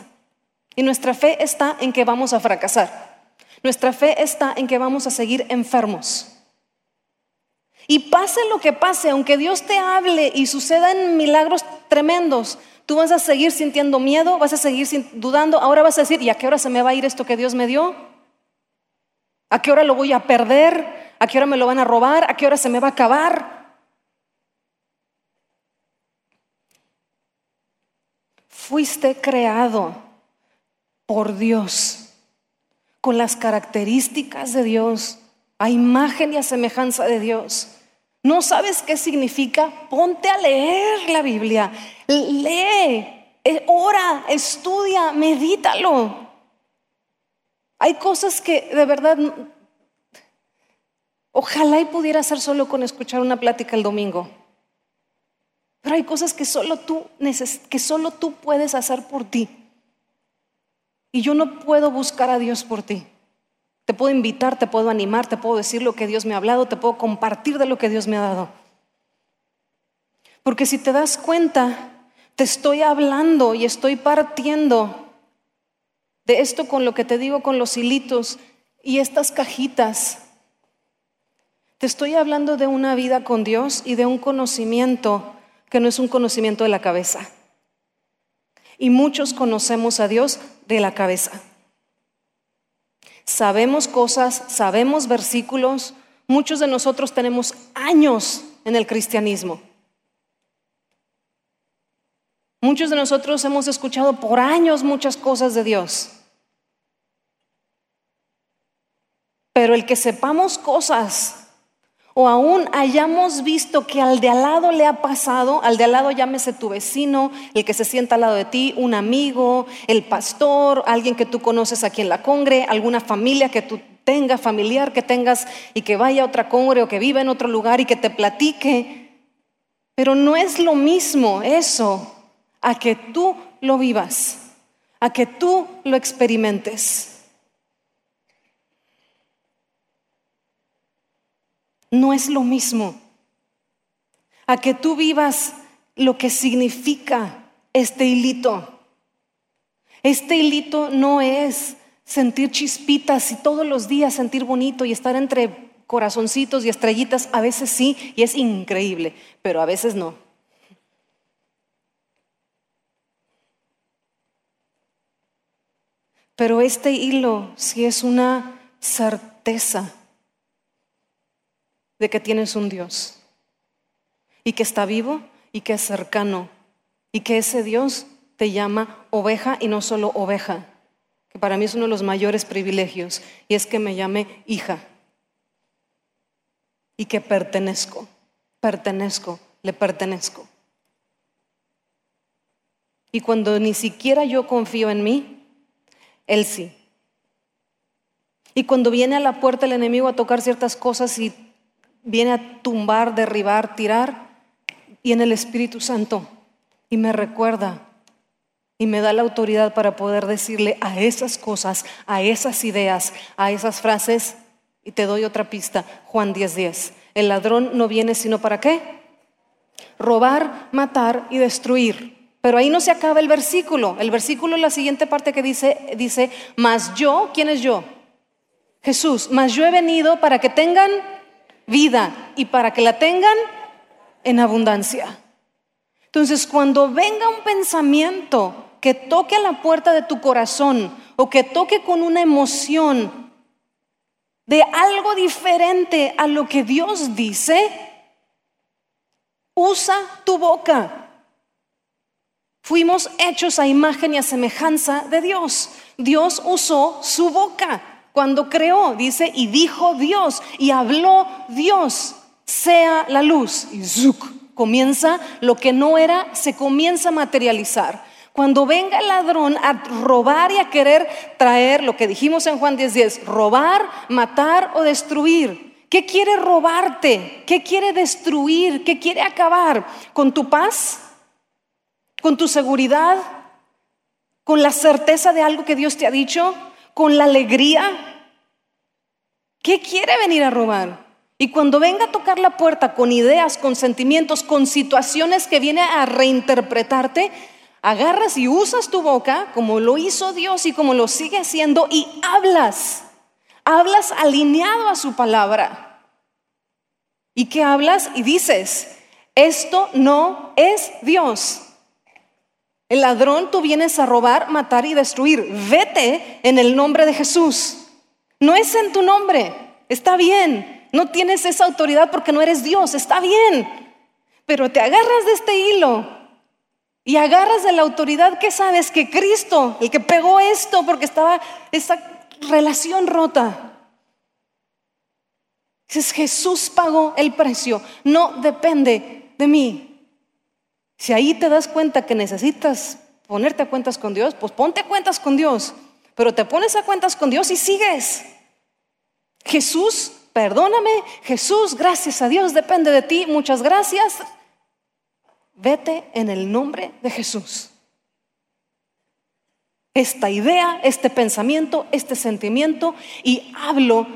y nuestra fe está en que vamos a fracasar. Nuestra fe está en que vamos a seguir enfermos. Y pase lo que pase, aunque Dios te hable y sucedan milagros tremendos, tú vas a seguir sintiendo miedo, vas a seguir dudando, ahora vas a decir, ¿y a qué hora se me va a ir esto que Dios me dio? ¿A qué hora lo voy a perder? ¿A qué hora me lo van a robar? ¿A qué hora se me va a acabar? Fuiste creado por Dios, con las características de Dios, a imagen y a semejanza de Dios. ¿No sabes qué significa? Ponte a leer la Biblia. Lee, eh, ora, estudia, medítalo. Hay cosas que de verdad, ojalá y pudiera ser solo con escuchar una plática el domingo. Pero hay cosas que solo tú, que solo tú puedes hacer por ti. Y yo no puedo buscar a Dios por ti. Te puedo invitar, te puedo animar, te puedo decir lo que Dios me ha hablado, te puedo compartir de lo que Dios me ha dado. Porque si te das cuenta, te estoy hablando y estoy partiendo de esto con lo que te digo con los hilitos y estas cajitas. Te estoy hablando de una vida con Dios y de un conocimiento que no es un conocimiento de la cabeza. Y muchos conocemos a Dios de la cabeza. Sabemos cosas, sabemos versículos. Muchos de nosotros tenemos años en el cristianismo. Muchos de nosotros hemos escuchado por años muchas cosas de Dios. Pero el que sepamos cosas o aún hayamos visto que al de al lado le ha pasado, al de al lado llámese tu vecino, el que se sienta al lado de ti, un amigo, el pastor, alguien que tú conoces aquí en la congre, alguna familia que tú tengas, familiar que tengas y que vaya a otra congre o que viva en otro lugar y que te platique. Pero no es lo mismo eso a que tú lo vivas, a que tú lo experimentes. No es lo mismo a que tú vivas lo que significa este hilito. Este hilito no es sentir chispitas y todos los días sentir bonito y estar entre corazoncitos y estrellitas. A veces sí, y es increíble, pero a veces no. Pero este hilo sí es una certeza de que tienes un Dios y que está vivo y que es cercano y que ese Dios te llama oveja y no solo oveja, que para mí es uno de los mayores privilegios y es que me llame hija y que pertenezco, pertenezco, le pertenezco. Y cuando ni siquiera yo confío en mí, Él sí. Y cuando viene a la puerta el enemigo a tocar ciertas cosas y viene a tumbar, derribar, tirar, y en el Espíritu Santo. Y me recuerda y me da la autoridad para poder decirle a esas cosas, a esas ideas, a esas frases. Y te doy otra pista, Juan 10:10. 10. El ladrón no viene sino para qué? Robar, matar y destruir. Pero ahí no se acaba el versículo. El versículo, la siguiente parte que dice, dice, mas yo, ¿quién es yo? Jesús, mas yo he venido para que tengan vida y para que la tengan en abundancia. Entonces, cuando venga un pensamiento que toque a la puerta de tu corazón o que toque con una emoción de algo diferente a lo que Dios dice, usa tu boca. Fuimos hechos a imagen y a semejanza de Dios. Dios usó su boca. Cuando creó, dice, y dijo Dios, y habló Dios, sea la luz. Y zuk, comienza lo que no era, se comienza a materializar. Cuando venga el ladrón a robar y a querer traer lo que dijimos en Juan 10:10, robar, matar o destruir. ¿Qué quiere robarte? ¿Qué quiere destruir? ¿Qué quiere acabar? ¿Con tu paz? ¿Con tu seguridad? ¿Con la certeza de algo que Dios te ha dicho? ¿Con la alegría? ¿Qué quiere venir a robar? Y cuando venga a tocar la puerta con ideas, con sentimientos, con situaciones que viene a reinterpretarte, agarras y usas tu boca como lo hizo Dios y como lo sigue haciendo y hablas. Hablas alineado a su palabra. ¿Y qué hablas? Y dices, esto no es Dios. El ladrón tú vienes a robar, matar y destruir. Vete en el nombre de Jesús. No es en tu nombre. Está bien. No tienes esa autoridad porque no eres Dios, está bien. Pero te agarras de este hilo y agarras de la autoridad que sabes que Cristo, el que pegó esto porque estaba esa relación rota. Dices, Jesús pagó el precio, no depende de mí. Si ahí te das cuenta que necesitas ponerte a cuentas con Dios, pues ponte a cuentas con Dios. Pero te pones a cuentas con Dios y sigues. Jesús perdóname, Jesús, gracias a Dios, depende de ti, muchas gracias. Vete en el nombre de Jesús. Esta idea, este pensamiento, este sentimiento, y hablo,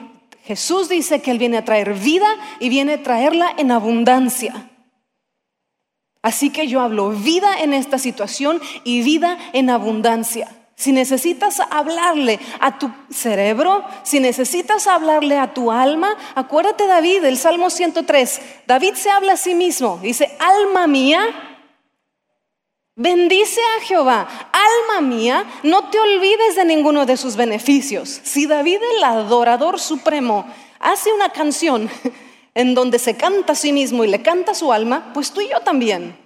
Jesús dice que Él viene a traer vida y viene a traerla en abundancia. Así que yo hablo vida en esta situación y vida en abundancia. Si necesitas hablarle a tu cerebro, si necesitas hablarle a tu alma, acuérdate David, el Salmo 103. David se habla a sí mismo, dice, alma mía, bendice a Jehová. Alma mía, no te olvides de ninguno de sus beneficios. Si David, el adorador supremo, hace una canción en donde se canta a sí mismo y le canta a su alma, pues tú y yo también.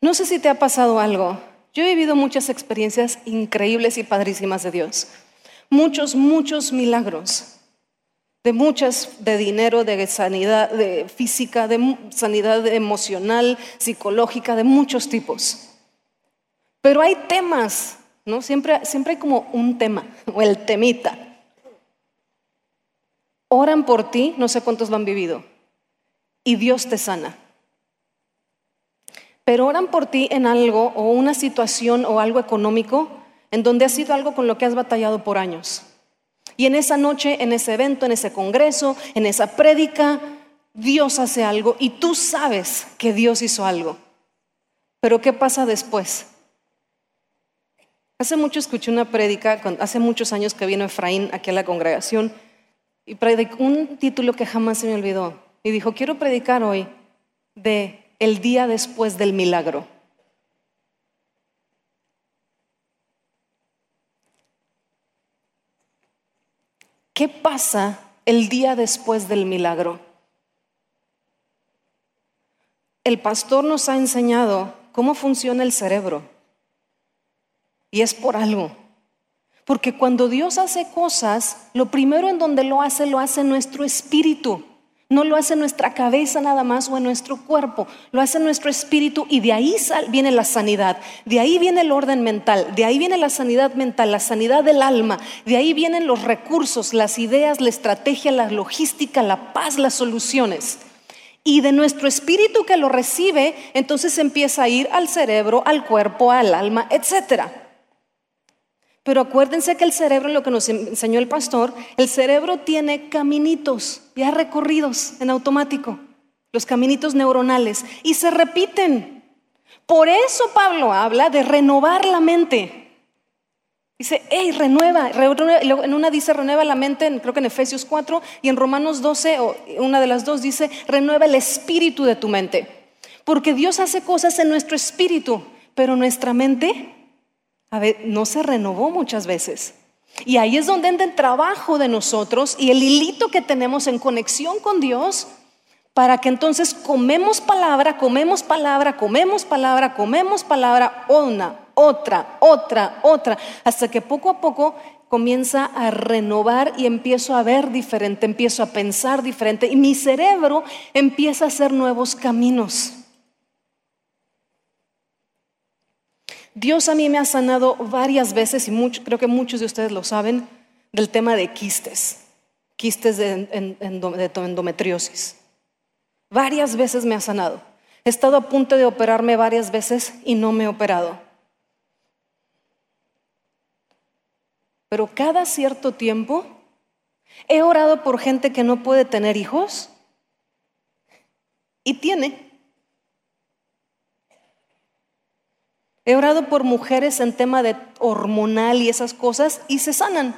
No sé si te ha pasado algo. Yo he vivido muchas experiencias increíbles y padrísimas de Dios. Muchos, muchos milagros. De muchas, de dinero, de sanidad de física, de sanidad emocional, psicológica, de muchos tipos. Pero hay temas, ¿no? Siempre, siempre hay como un tema, [laughs] o el temita. Oran por ti, no sé cuántos lo han vivido, y Dios te sana pero oran por ti en algo o una situación o algo económico en donde ha sido algo con lo que has batallado por años. Y en esa noche, en ese evento, en ese congreso, en esa prédica, Dios hace algo y tú sabes que Dios hizo algo. Pero ¿qué pasa después? Hace mucho escuché una prédica, hace muchos años que vino Efraín aquí a la congregación y predicó un título que jamás se me olvidó. Y dijo, quiero predicar hoy de el día después del milagro. ¿Qué pasa el día después del milagro? El pastor nos ha enseñado cómo funciona el cerebro. Y es por algo. Porque cuando Dios hace cosas, lo primero en donde lo hace, lo hace nuestro espíritu. No lo hace nuestra cabeza nada más o en nuestro cuerpo, lo hace nuestro espíritu y de ahí viene la sanidad, de ahí viene el orden mental, de ahí viene la sanidad mental, la sanidad del alma, de ahí vienen los recursos, las ideas, la estrategia, la logística, la paz, las soluciones. Y de nuestro espíritu que lo recibe, entonces empieza a ir al cerebro, al cuerpo, al alma, etcétera. Pero acuérdense que el cerebro, lo que nos enseñó el pastor, el cerebro tiene caminitos ya recorridos en automático, los caminitos neuronales, y se repiten. Por eso Pablo habla de renovar la mente. Dice, hey, renueva, en una dice renueva la mente, creo que en Efesios 4, y en Romanos 12, o una de las dos dice, renueva el espíritu de tu mente. Porque Dios hace cosas en nuestro espíritu, pero nuestra mente a ver, no se renovó muchas veces. Y ahí es donde entra el trabajo de nosotros y el hilito que tenemos en conexión con Dios para que entonces comemos palabra, comemos palabra, comemos palabra, comemos palabra, una otra, otra, otra, hasta que poco a poco comienza a renovar y empiezo a ver diferente, empiezo a pensar diferente y mi cerebro empieza a hacer nuevos caminos. Dios a mí me ha sanado varias veces, y creo que muchos de ustedes lo saben, del tema de quistes, quistes de, de endometriosis. Varias veces me ha sanado. He estado a punto de operarme varias veces y no me he operado. Pero cada cierto tiempo he orado por gente que no puede tener hijos y tiene. He orado por mujeres en tema de hormonal y esas cosas y se sanan.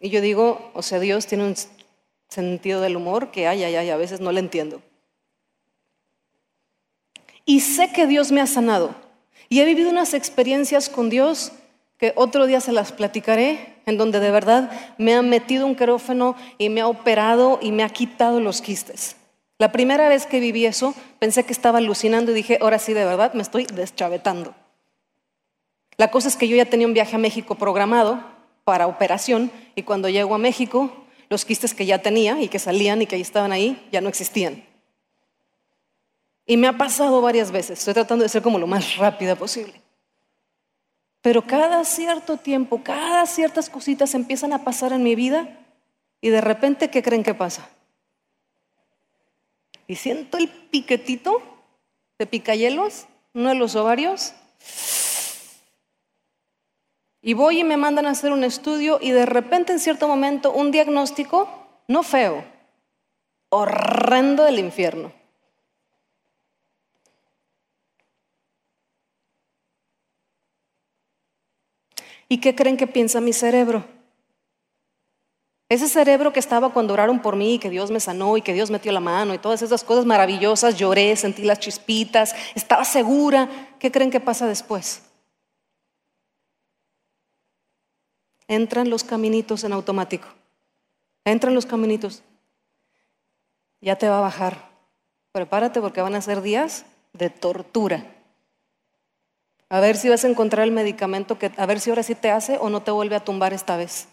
Y yo digo, o sea, Dios tiene un sentido del humor que ay, ay, ay, a veces no le entiendo. Y sé que Dios me ha sanado. Y he vivido unas experiencias con Dios que otro día se las platicaré, en donde de verdad me ha metido un quirófano y me ha operado y me ha quitado los quistes. La primera vez que viví eso, pensé que estaba alucinando y dije, ahora sí, de verdad, me estoy deschavetando. La cosa es que yo ya tenía un viaje a México programado para operación y cuando llego a México, los quistes que ya tenía y que salían y que estaban ahí ya no existían. Y me ha pasado varias veces, estoy tratando de ser como lo más rápida posible. Pero cada cierto tiempo, cada ciertas cositas empiezan a pasar en mi vida y de repente, ¿qué creen que pasa? Y siento el piquetito de picayelos, uno de los ovarios, y voy y me mandan a hacer un estudio y de repente en cierto momento un diagnóstico, no feo, horrendo del infierno. ¿Y qué creen que piensa mi cerebro? Ese cerebro que estaba cuando oraron por mí, que Dios me sanó y que Dios metió la mano y todas esas cosas maravillosas, lloré, sentí las chispitas, estaba segura. ¿Qué creen que pasa después? Entran los caminitos en automático. Entran los caminitos. Ya te va a bajar. Prepárate porque van a ser días de tortura. A ver si vas a encontrar el medicamento que, a ver si ahora sí te hace o no te vuelve a tumbar esta vez.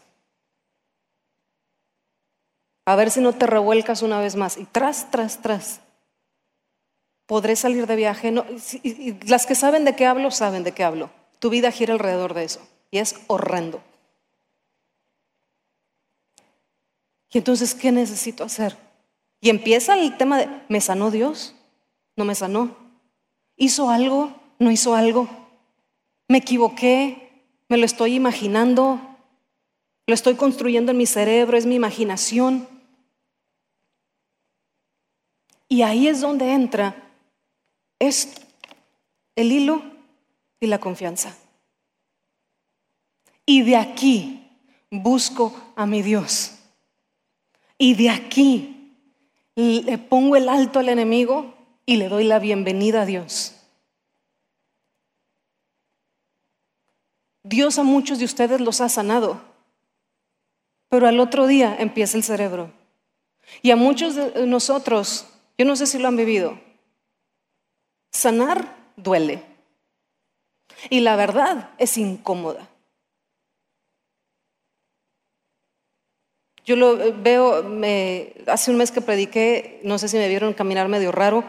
A ver si no te revuelcas una vez más. Y tras, tras, tras. Podré salir de viaje. las que saben de qué hablo, saben de qué hablo. Tu vida gira alrededor de eso. Y es horrendo. Y entonces, ¿qué necesito hacer? Y empieza el tema de, ¿me sanó Dios? ¿No me sanó? ¿Hizo algo? ¿No hizo algo? ¿Me equivoqué? ¿Me lo estoy imaginando? ¿Lo estoy construyendo en mi cerebro? ¿Es mi imaginación? Y ahí es donde entra es el hilo y la confianza. Y de aquí busco a mi Dios. Y de aquí le pongo el alto al enemigo y le doy la bienvenida a Dios. Dios a muchos de ustedes los ha sanado, pero al otro día empieza el cerebro. Y a muchos de nosotros yo no sé si lo han vivido. Sanar duele. Y la verdad es incómoda. Yo lo veo, hace un mes que prediqué, no sé si me vieron caminar medio raro,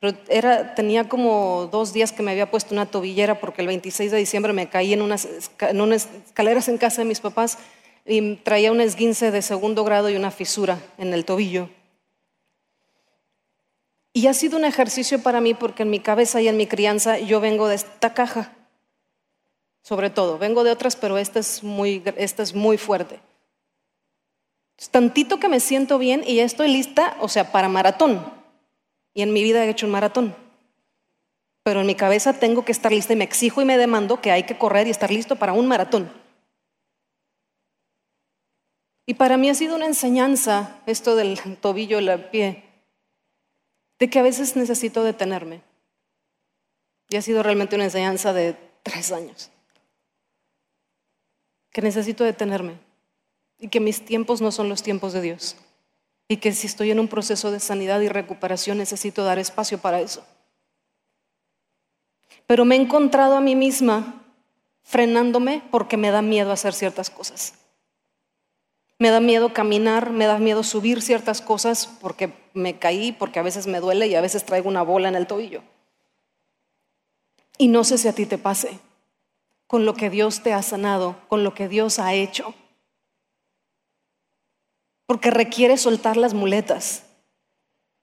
pero era, tenía como dos días que me había puesto una tobillera porque el 26 de diciembre me caí en unas escaleras en casa de mis papás y traía un esguince de segundo grado y una fisura en el tobillo. Y ha sido un ejercicio para mí porque en mi cabeza y en mi crianza yo vengo de esta caja, sobre todo. Vengo de otras, pero esta es muy, esta es muy fuerte. Tantito que me siento bien y estoy lista, o sea, para maratón. Y en mi vida he hecho un maratón. Pero en mi cabeza tengo que estar lista y me exijo y me demando que hay que correr y estar listo para un maratón. Y para mí ha sido una enseñanza esto del tobillo, el pie, de que a veces necesito detenerme. Y ha sido realmente una enseñanza de tres años. Que necesito detenerme y que mis tiempos no son los tiempos de Dios. Y que si estoy en un proceso de sanidad y recuperación necesito dar espacio para eso. Pero me he encontrado a mí misma frenándome porque me da miedo hacer ciertas cosas. Me da miedo caminar, me da miedo subir ciertas cosas porque me caí, porque a veces me duele y a veces traigo una bola en el tobillo. Y no sé si a ti te pase con lo que Dios te ha sanado, con lo que Dios ha hecho. Porque requiere soltar las muletas,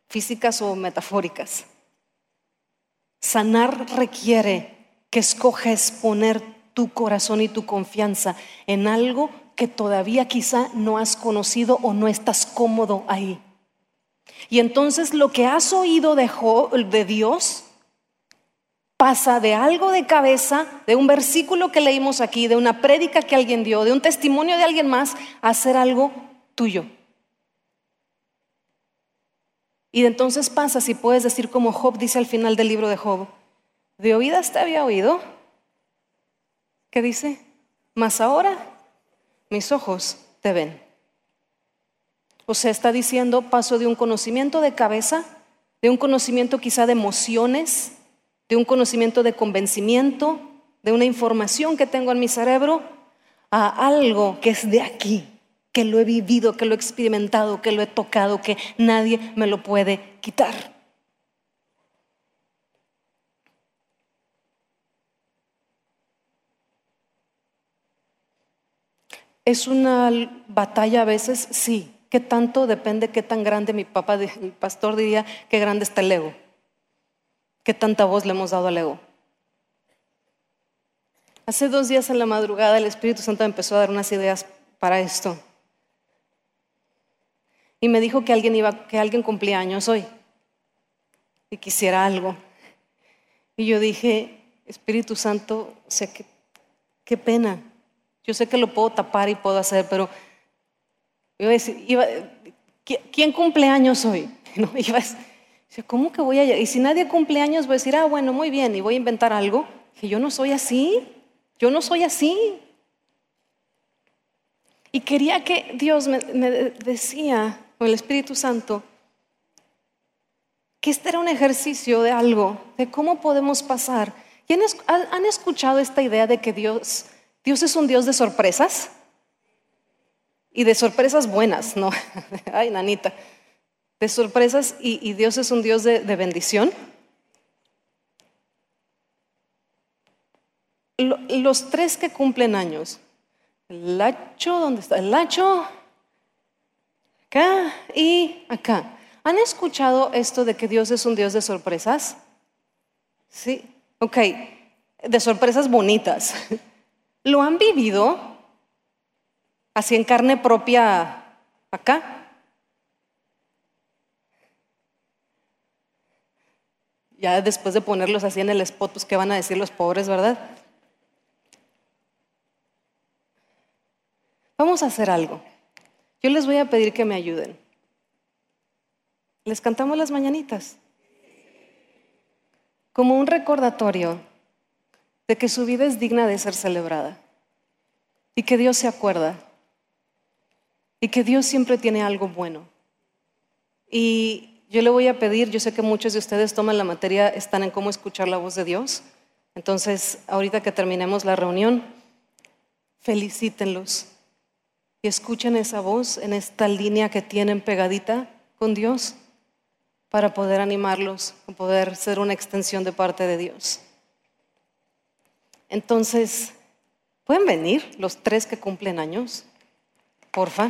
físicas o metafóricas. Sanar requiere que escoges poner tu corazón y tu confianza en algo que todavía quizá no has conocido o no estás cómodo ahí. Y entonces lo que has oído de, de Dios pasa de algo de cabeza, de un versículo que leímos aquí, de una prédica que alguien dio, de un testimonio de alguien más, a hacer algo tuyo. Y entonces pasa, si puedes decir como Job dice al final del libro de Job, de oídas te había oído. ¿Qué dice? Mas ahora mis ojos te ven. O sea, está diciendo, paso de un conocimiento de cabeza, de un conocimiento quizá de emociones, de un conocimiento de convencimiento, de una información que tengo en mi cerebro, a algo que es de aquí, que lo he vivido, que lo he experimentado, que lo he tocado, que nadie me lo puede quitar. ¿Es una batalla a veces? Sí. ¿Qué tanto depende qué tan grande mi papá, el pastor diría, qué grande está el ego? ¿Qué tanta voz le hemos dado al ego? Hace dos días en la madrugada el Espíritu Santo empezó a dar unas ideas para esto. Y me dijo que alguien iba, que alguien cumplía años hoy y quisiera algo. Y yo dije, Espíritu Santo, sé que qué pena. Yo sé que lo puedo tapar y puedo hacer, pero iba a decir, ¿quién cumple años hoy? [laughs] No, ¿cómo que voy a Y si nadie cumple años, voy a decir, ah, bueno, muy bien, y voy a inventar algo. Que yo no soy así, yo no soy así. Y quería que Dios me, me decía, con el Espíritu Santo, que este era un ejercicio de algo, de cómo podemos pasar. ¿Han escuchado esta idea de que Dios, Dios es un Dios de sorpresas? Y de sorpresas buenas, ¿no? [laughs] Ay, nanita. De sorpresas y, Dios es un Dios de, bendición. los tres que cumplen años, el lacho, ¿dónde está? El lacho, acá y acá. ¿Han escuchado esto de que Dios es un Dios de sorpresas? Sí, ok, de sorpresas bonitas. [laughs] ¿Lo han vivido así en carne propia acá? Ya después de ponerlos así en el spot, pues qué van a decir los pobres, ¿verdad? Vamos a hacer algo. Yo les voy a pedir que me ayuden. ¿Les cantamos las mañanitas? Como un recordatorio de que su vida es digna de ser celebrada y que Dios se acuerda y que Dios siempre tiene algo bueno. Y yo le voy a pedir, yo sé que muchos de ustedes toman la materia, están en cómo escuchar la voz de Dios. Entonces, ahorita que terminemos la reunión, felicítenlos y escuchen esa voz en esta línea que tienen pegadita con Dios para poder animarlos, poder ser una extensión de parte de Dios. Entonces, ¿pueden venir los tres que cumplen años? Porfa.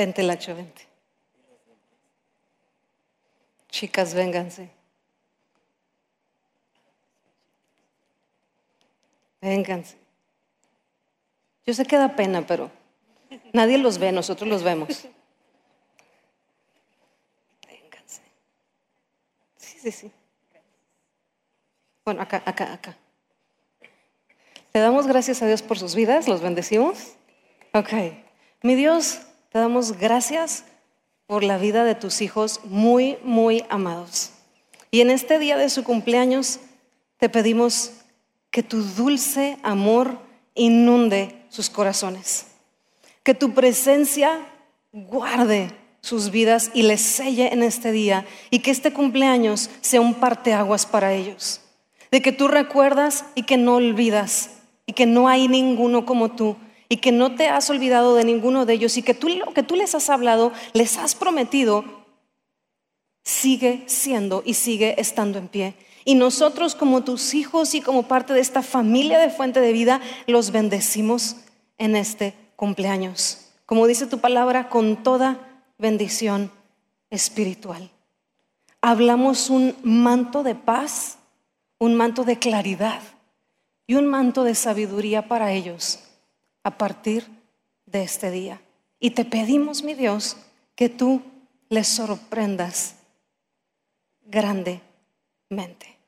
Vente, Lacho, vente. Chicas, vénganse. Vénganse. Yo sé que da pena, pero nadie los ve, nosotros los vemos. Vénganse. Sí, sí, sí. Bueno, acá, acá, acá. ¿Le damos gracias a Dios por sus vidas? ¿Los bendecimos? Ok. Mi Dios, te damos gracias por la vida de tus hijos muy, muy amados. Y en este día de su cumpleaños te pedimos que tu dulce amor inunde sus corazones. Que tu presencia guarde sus vidas y les selle en este día y que este cumpleaños sea un parteaguas para ellos. De que tú recuerdas y que no olvidas y que no hay ninguno como tú y que no te has olvidado de ninguno de ellos y que tú lo que tú les has hablado, les has prometido, sigue siendo y sigue estando en pie. Y nosotros como tus hijos y como parte de esta familia de fuente de vida, los bendecimos en este cumpleaños. Como dice tu palabra, con toda bendición espiritual. Hablamos un manto de paz, un manto de claridad y un manto de sabiduría para ellos a partir de este día. Y te pedimos, mi Dios, que tú les sorprendas grandemente.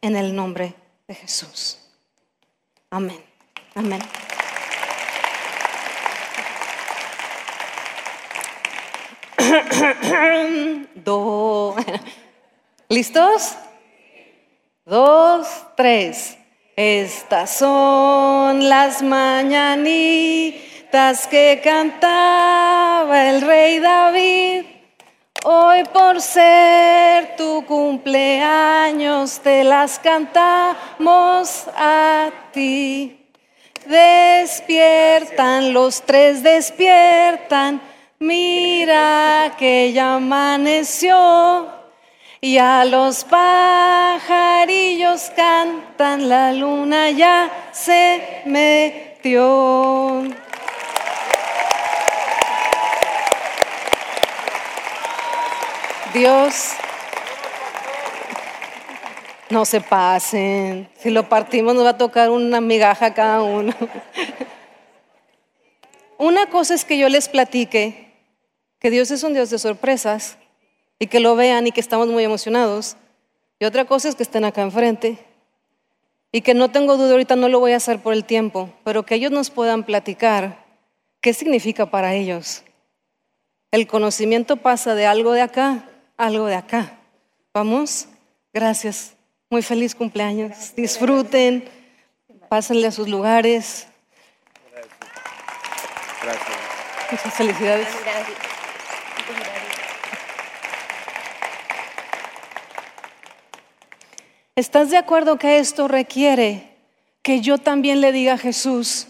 En el nombre de Jesús. Amén. Amén. [coughs] Dos. ¿Listos? Dos, tres. Estas son las mañanitas que cantaba el rey David. Hoy por ser tu cumpleaños te las cantamos a ti. Despiertan, los tres despiertan Mira que ya amaneció y a los pajarillos cantan, la luna ya se metió. Dios, no se pasen. Si lo partimos nos va a tocar una migaja cada uno. Una cosa es que yo les platique que Dios es un Dios de sorpresas y que lo vean y que estamos muy emocionados. Y otra cosa es que estén acá enfrente y que no tengo duda, ahorita no lo voy a hacer por el tiempo, pero que ellos nos puedan platicar qué significa para ellos. El conocimiento pasa de algo de acá a algo de acá. Vamos, gracias. Muy feliz cumpleaños. Disfruten, pásenle a sus lugares. Gracias. Muchas felicidades. ¿Estás de acuerdo que esto requiere que yo también le diga a Jesús,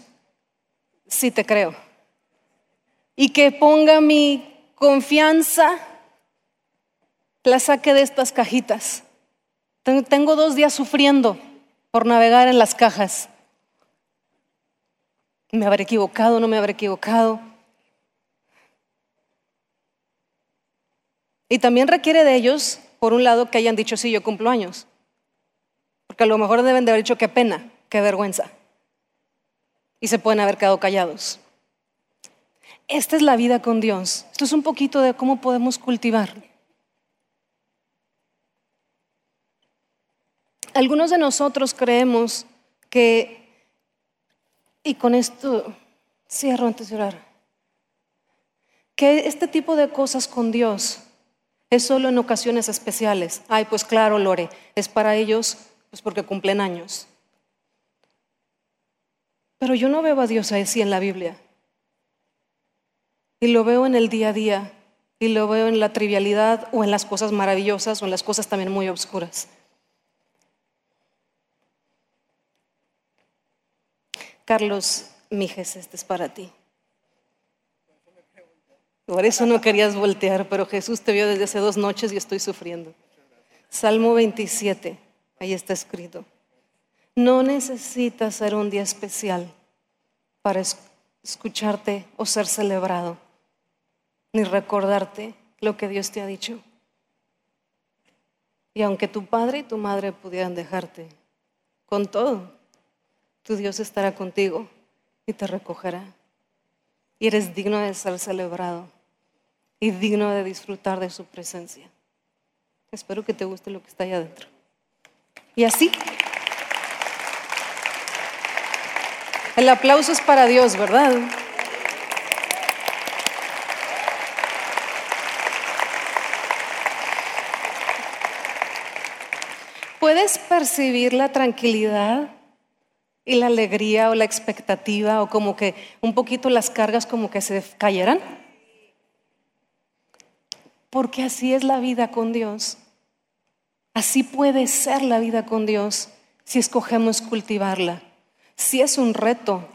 sí te creo? Y que ponga mi confianza, la saque de estas cajitas. Tengo dos días sufriendo por navegar en las cajas. ¿Me habré equivocado? ¿No me habré equivocado? Y también requiere de ellos, por un lado, que hayan dicho, sí, yo cumplo años. Porque a lo mejor deben de haber dicho qué pena, qué vergüenza. Y se pueden haber quedado callados. Esta es la vida con Dios. Esto es un poquito de cómo podemos cultivar. Algunos de nosotros creemos que, y con esto cierro antes de orar, que este tipo de cosas con Dios es solo en ocasiones especiales. Ay, pues claro, Lore, es para ellos pues porque cumplen años. Pero yo no veo a Dios así en la Biblia. Y lo veo en el día a día, y lo veo en la trivialidad o en las cosas maravillosas o en las cosas también muy oscuras. Carlos Mijes, este es para ti. Por eso no querías voltear, pero Jesús te vio desde hace dos noches y estoy sufriendo. Salmo 27. Ahí está escrito. No necesitas ser un día especial para escucharte o ser celebrado, ni recordarte lo que Dios te ha dicho. Y aunque tu padre y tu madre pudieran dejarte, con todo, tu Dios estará contigo y te recogerá. Y eres digno de ser celebrado y digno de disfrutar de su presencia. Espero que te guste lo que está allá adentro. Y así. El aplauso es para Dios, ¿verdad? ¿Puedes percibir la tranquilidad y la alegría o la expectativa o como que un poquito las cargas como que se cayeran? Porque así es la vida con Dios. Así puede ser la vida con Dios si escogemos cultivarla. Si es un reto,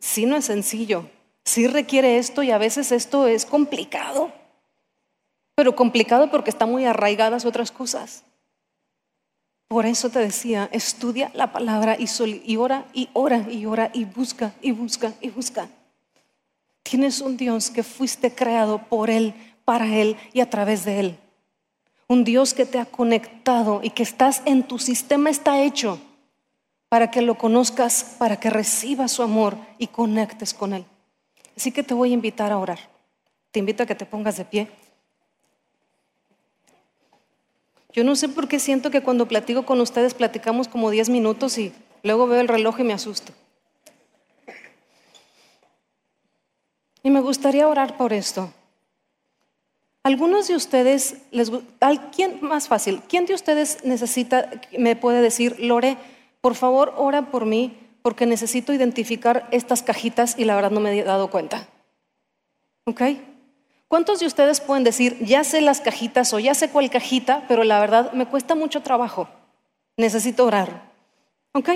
si no es sencillo, si requiere esto y a veces esto es complicado, pero complicado porque está muy arraigadas otras cosas. Por eso te decía, estudia la palabra y, y ora y ora y ora y busca y busca y busca. Tienes un Dios que fuiste creado por Él, para Él y a través de Él. Un Dios que te ha conectado y que estás en tu sistema está hecho para que lo conozcas, para que recibas su amor y conectes con Él. Así que te voy a invitar a orar. Te invito a que te pongas de pie. Yo no sé por qué siento que cuando platico con ustedes platicamos como 10 minutos y luego veo el reloj y me asusto. Y me gustaría orar por esto. Algunos de ustedes, les, ¿quién más fácil? ¿Quién de ustedes necesita, me puede decir, Lore, por favor, ora por mí porque necesito identificar estas cajitas y la verdad no me he dado cuenta? ¿Ok? ¿Cuántos de ustedes pueden decir, ya sé las cajitas o ya sé cuál cajita, pero la verdad me cuesta mucho trabajo? Necesito orar. ¿Ok?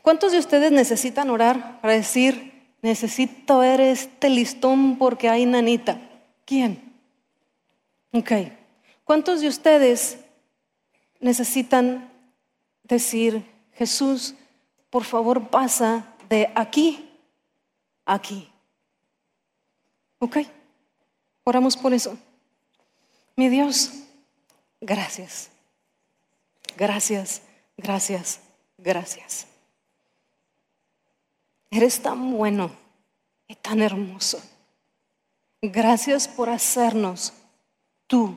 ¿Cuántos de ustedes necesitan orar para decir, necesito ver este listón porque hay nanita? ¿Quién? Ok. ¿Cuántos de ustedes necesitan decir, Jesús, por favor pasa de aquí a aquí? ¿Ok? Oramos por eso. Mi Dios, gracias. Gracias, gracias, gracias. Eres tan bueno y tan hermoso. Gracias por hacernos tú,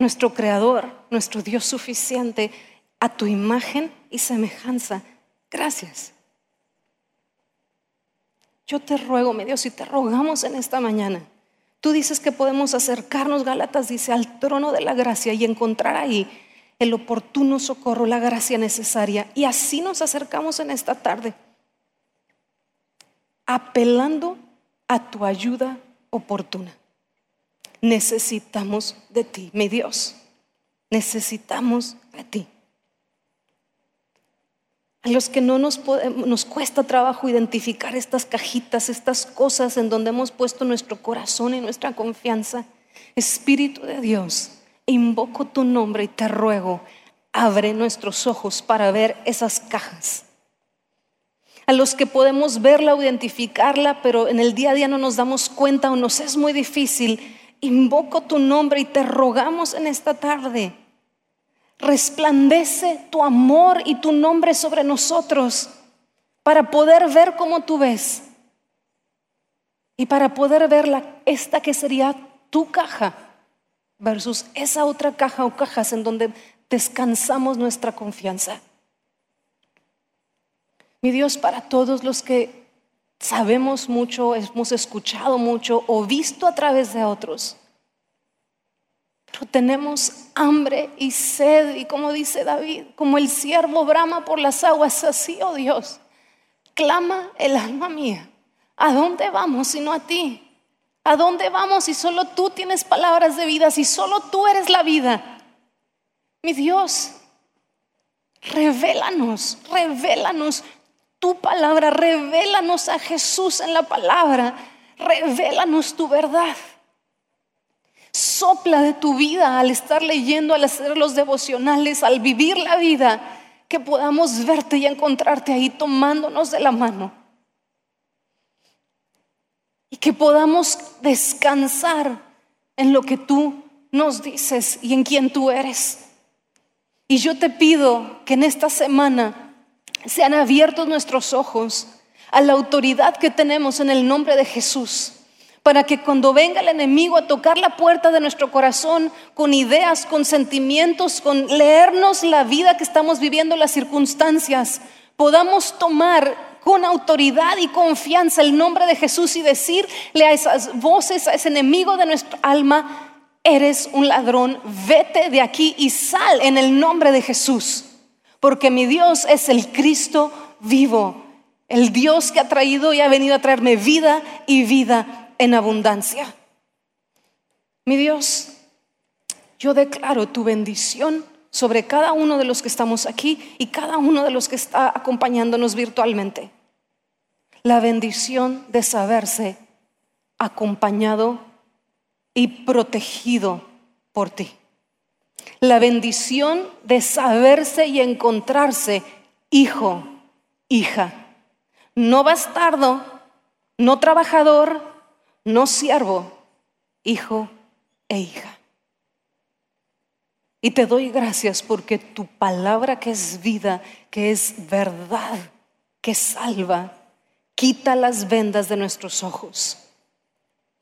nuestro Creador, nuestro Dios suficiente, a tu imagen y semejanza. Gracias. Yo te ruego, mi Dios, y te rogamos en esta mañana Tú dices que podemos acercarnos, Gálatas dice, al trono de la gracia y encontrar ahí el oportuno socorro, la gracia necesaria. Y así nos acercamos en esta tarde, apelando a tu ayuda oportuna. Necesitamos de ti, mi Dios. Necesitamos de ti a los que no nos, nos cuesta trabajo identificar estas cajitas, estas cosas en donde hemos puesto nuestro corazón y nuestra confianza. Espíritu de Dios, invoco tu nombre y te ruego, abre nuestros ojos para ver esas cajas. A los que podemos verla o identificarla, pero en el día a día no nos damos cuenta o nos es muy difícil, invoco tu nombre y te rogamos en esta tarde resplandece tu amor y tu nombre sobre nosotros para poder ver como tú ves y para poder ver esta que sería tu caja versus esa otra caja o cajas en donde descansamos nuestra confianza. Mi Dios, para todos los que sabemos mucho, hemos escuchado mucho o visto a través de otros, tenemos hambre y sed y como dice David, como el siervo brama por las aguas, así, oh Dios, clama el alma mía. ¿A dónde vamos sino a ti? ¿A dónde vamos si solo tú tienes palabras de vida, si solo tú eres la vida? Mi Dios, revélanos, revélanos tu palabra, revélanos a Jesús en la palabra, revélanos tu verdad. Sopla de tu vida al estar leyendo, al hacer los devocionales, al vivir la vida, que podamos verte y encontrarte ahí tomándonos de la mano. Y que podamos descansar en lo que tú nos dices y en quien tú eres. Y yo te pido que en esta semana sean abiertos nuestros ojos a la autoridad que tenemos en el nombre de Jesús para que cuando venga el enemigo a tocar la puerta de nuestro corazón con ideas, con sentimientos, con leernos la vida que estamos viviendo, las circunstancias, podamos tomar con autoridad y confianza el nombre de Jesús y decirle a esas voces, a ese enemigo de nuestra alma, eres un ladrón, vete de aquí y sal en el nombre de Jesús, porque mi Dios es el Cristo vivo, el Dios que ha traído y ha venido a traerme vida y vida en abundancia. Mi Dios, yo declaro tu bendición sobre cada uno de los que estamos aquí y cada uno de los que está acompañándonos virtualmente. La bendición de saberse acompañado y protegido por ti. La bendición de saberse y encontrarse hijo, hija, no bastardo, no trabajador, no siervo, hijo e hija. Y te doy gracias porque tu palabra que es vida, que es verdad, que salva, quita las vendas de nuestros ojos.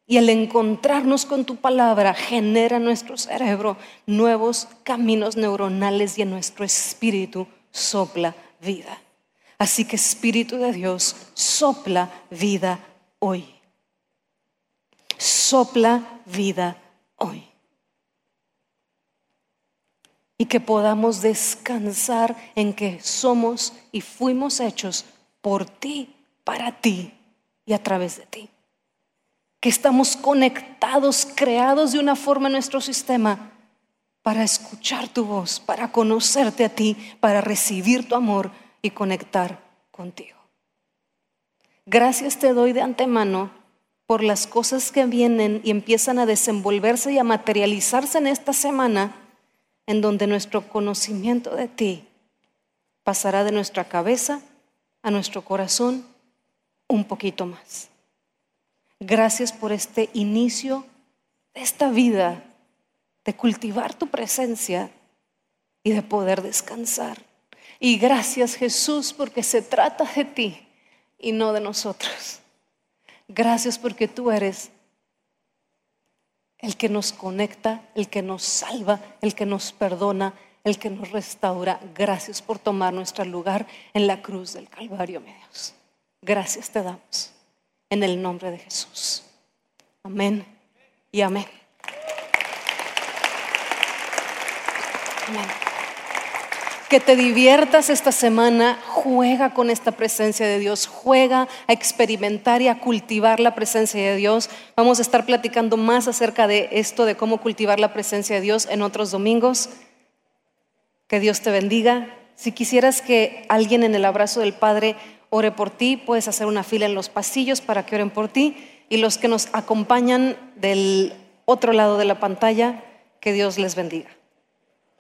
Y el encontrarnos con tu palabra genera en nuestro cerebro nuevos caminos neuronales y en nuestro espíritu sopla vida. Así que Espíritu de Dios sopla vida hoy sopla vida hoy. Y que podamos descansar en que somos y fuimos hechos por ti, para ti y a través de ti. Que estamos conectados, creados de una forma en nuestro sistema para escuchar tu voz, para conocerte a ti, para recibir tu amor y conectar contigo. Gracias te doy de antemano por las cosas que vienen y empiezan a desenvolverse y a materializarse en esta semana, en donde nuestro conocimiento de ti pasará de nuestra cabeza a nuestro corazón un poquito más. Gracias por este inicio de esta vida, de cultivar tu presencia y de poder descansar. Y gracias Jesús porque se trata de ti y no de nosotros. Gracias porque tú eres el que nos conecta, el que nos salva, el que nos perdona, el que nos restaura. Gracias por tomar nuestro lugar en la cruz del Calvario, mi Dios. Gracias te damos en el nombre de Jesús. Amén y amén. Amén que te diviertas esta semana, juega con esta presencia de Dios, juega a experimentar y a cultivar la presencia de Dios. Vamos a estar platicando más acerca de esto, de cómo cultivar la presencia de Dios en otros domingos. Que Dios te bendiga. Si quisieras que alguien en el abrazo del Padre ore por ti, puedes hacer una fila en los pasillos para que oren por ti. Y los que nos acompañan del otro lado de la pantalla, que Dios les bendiga.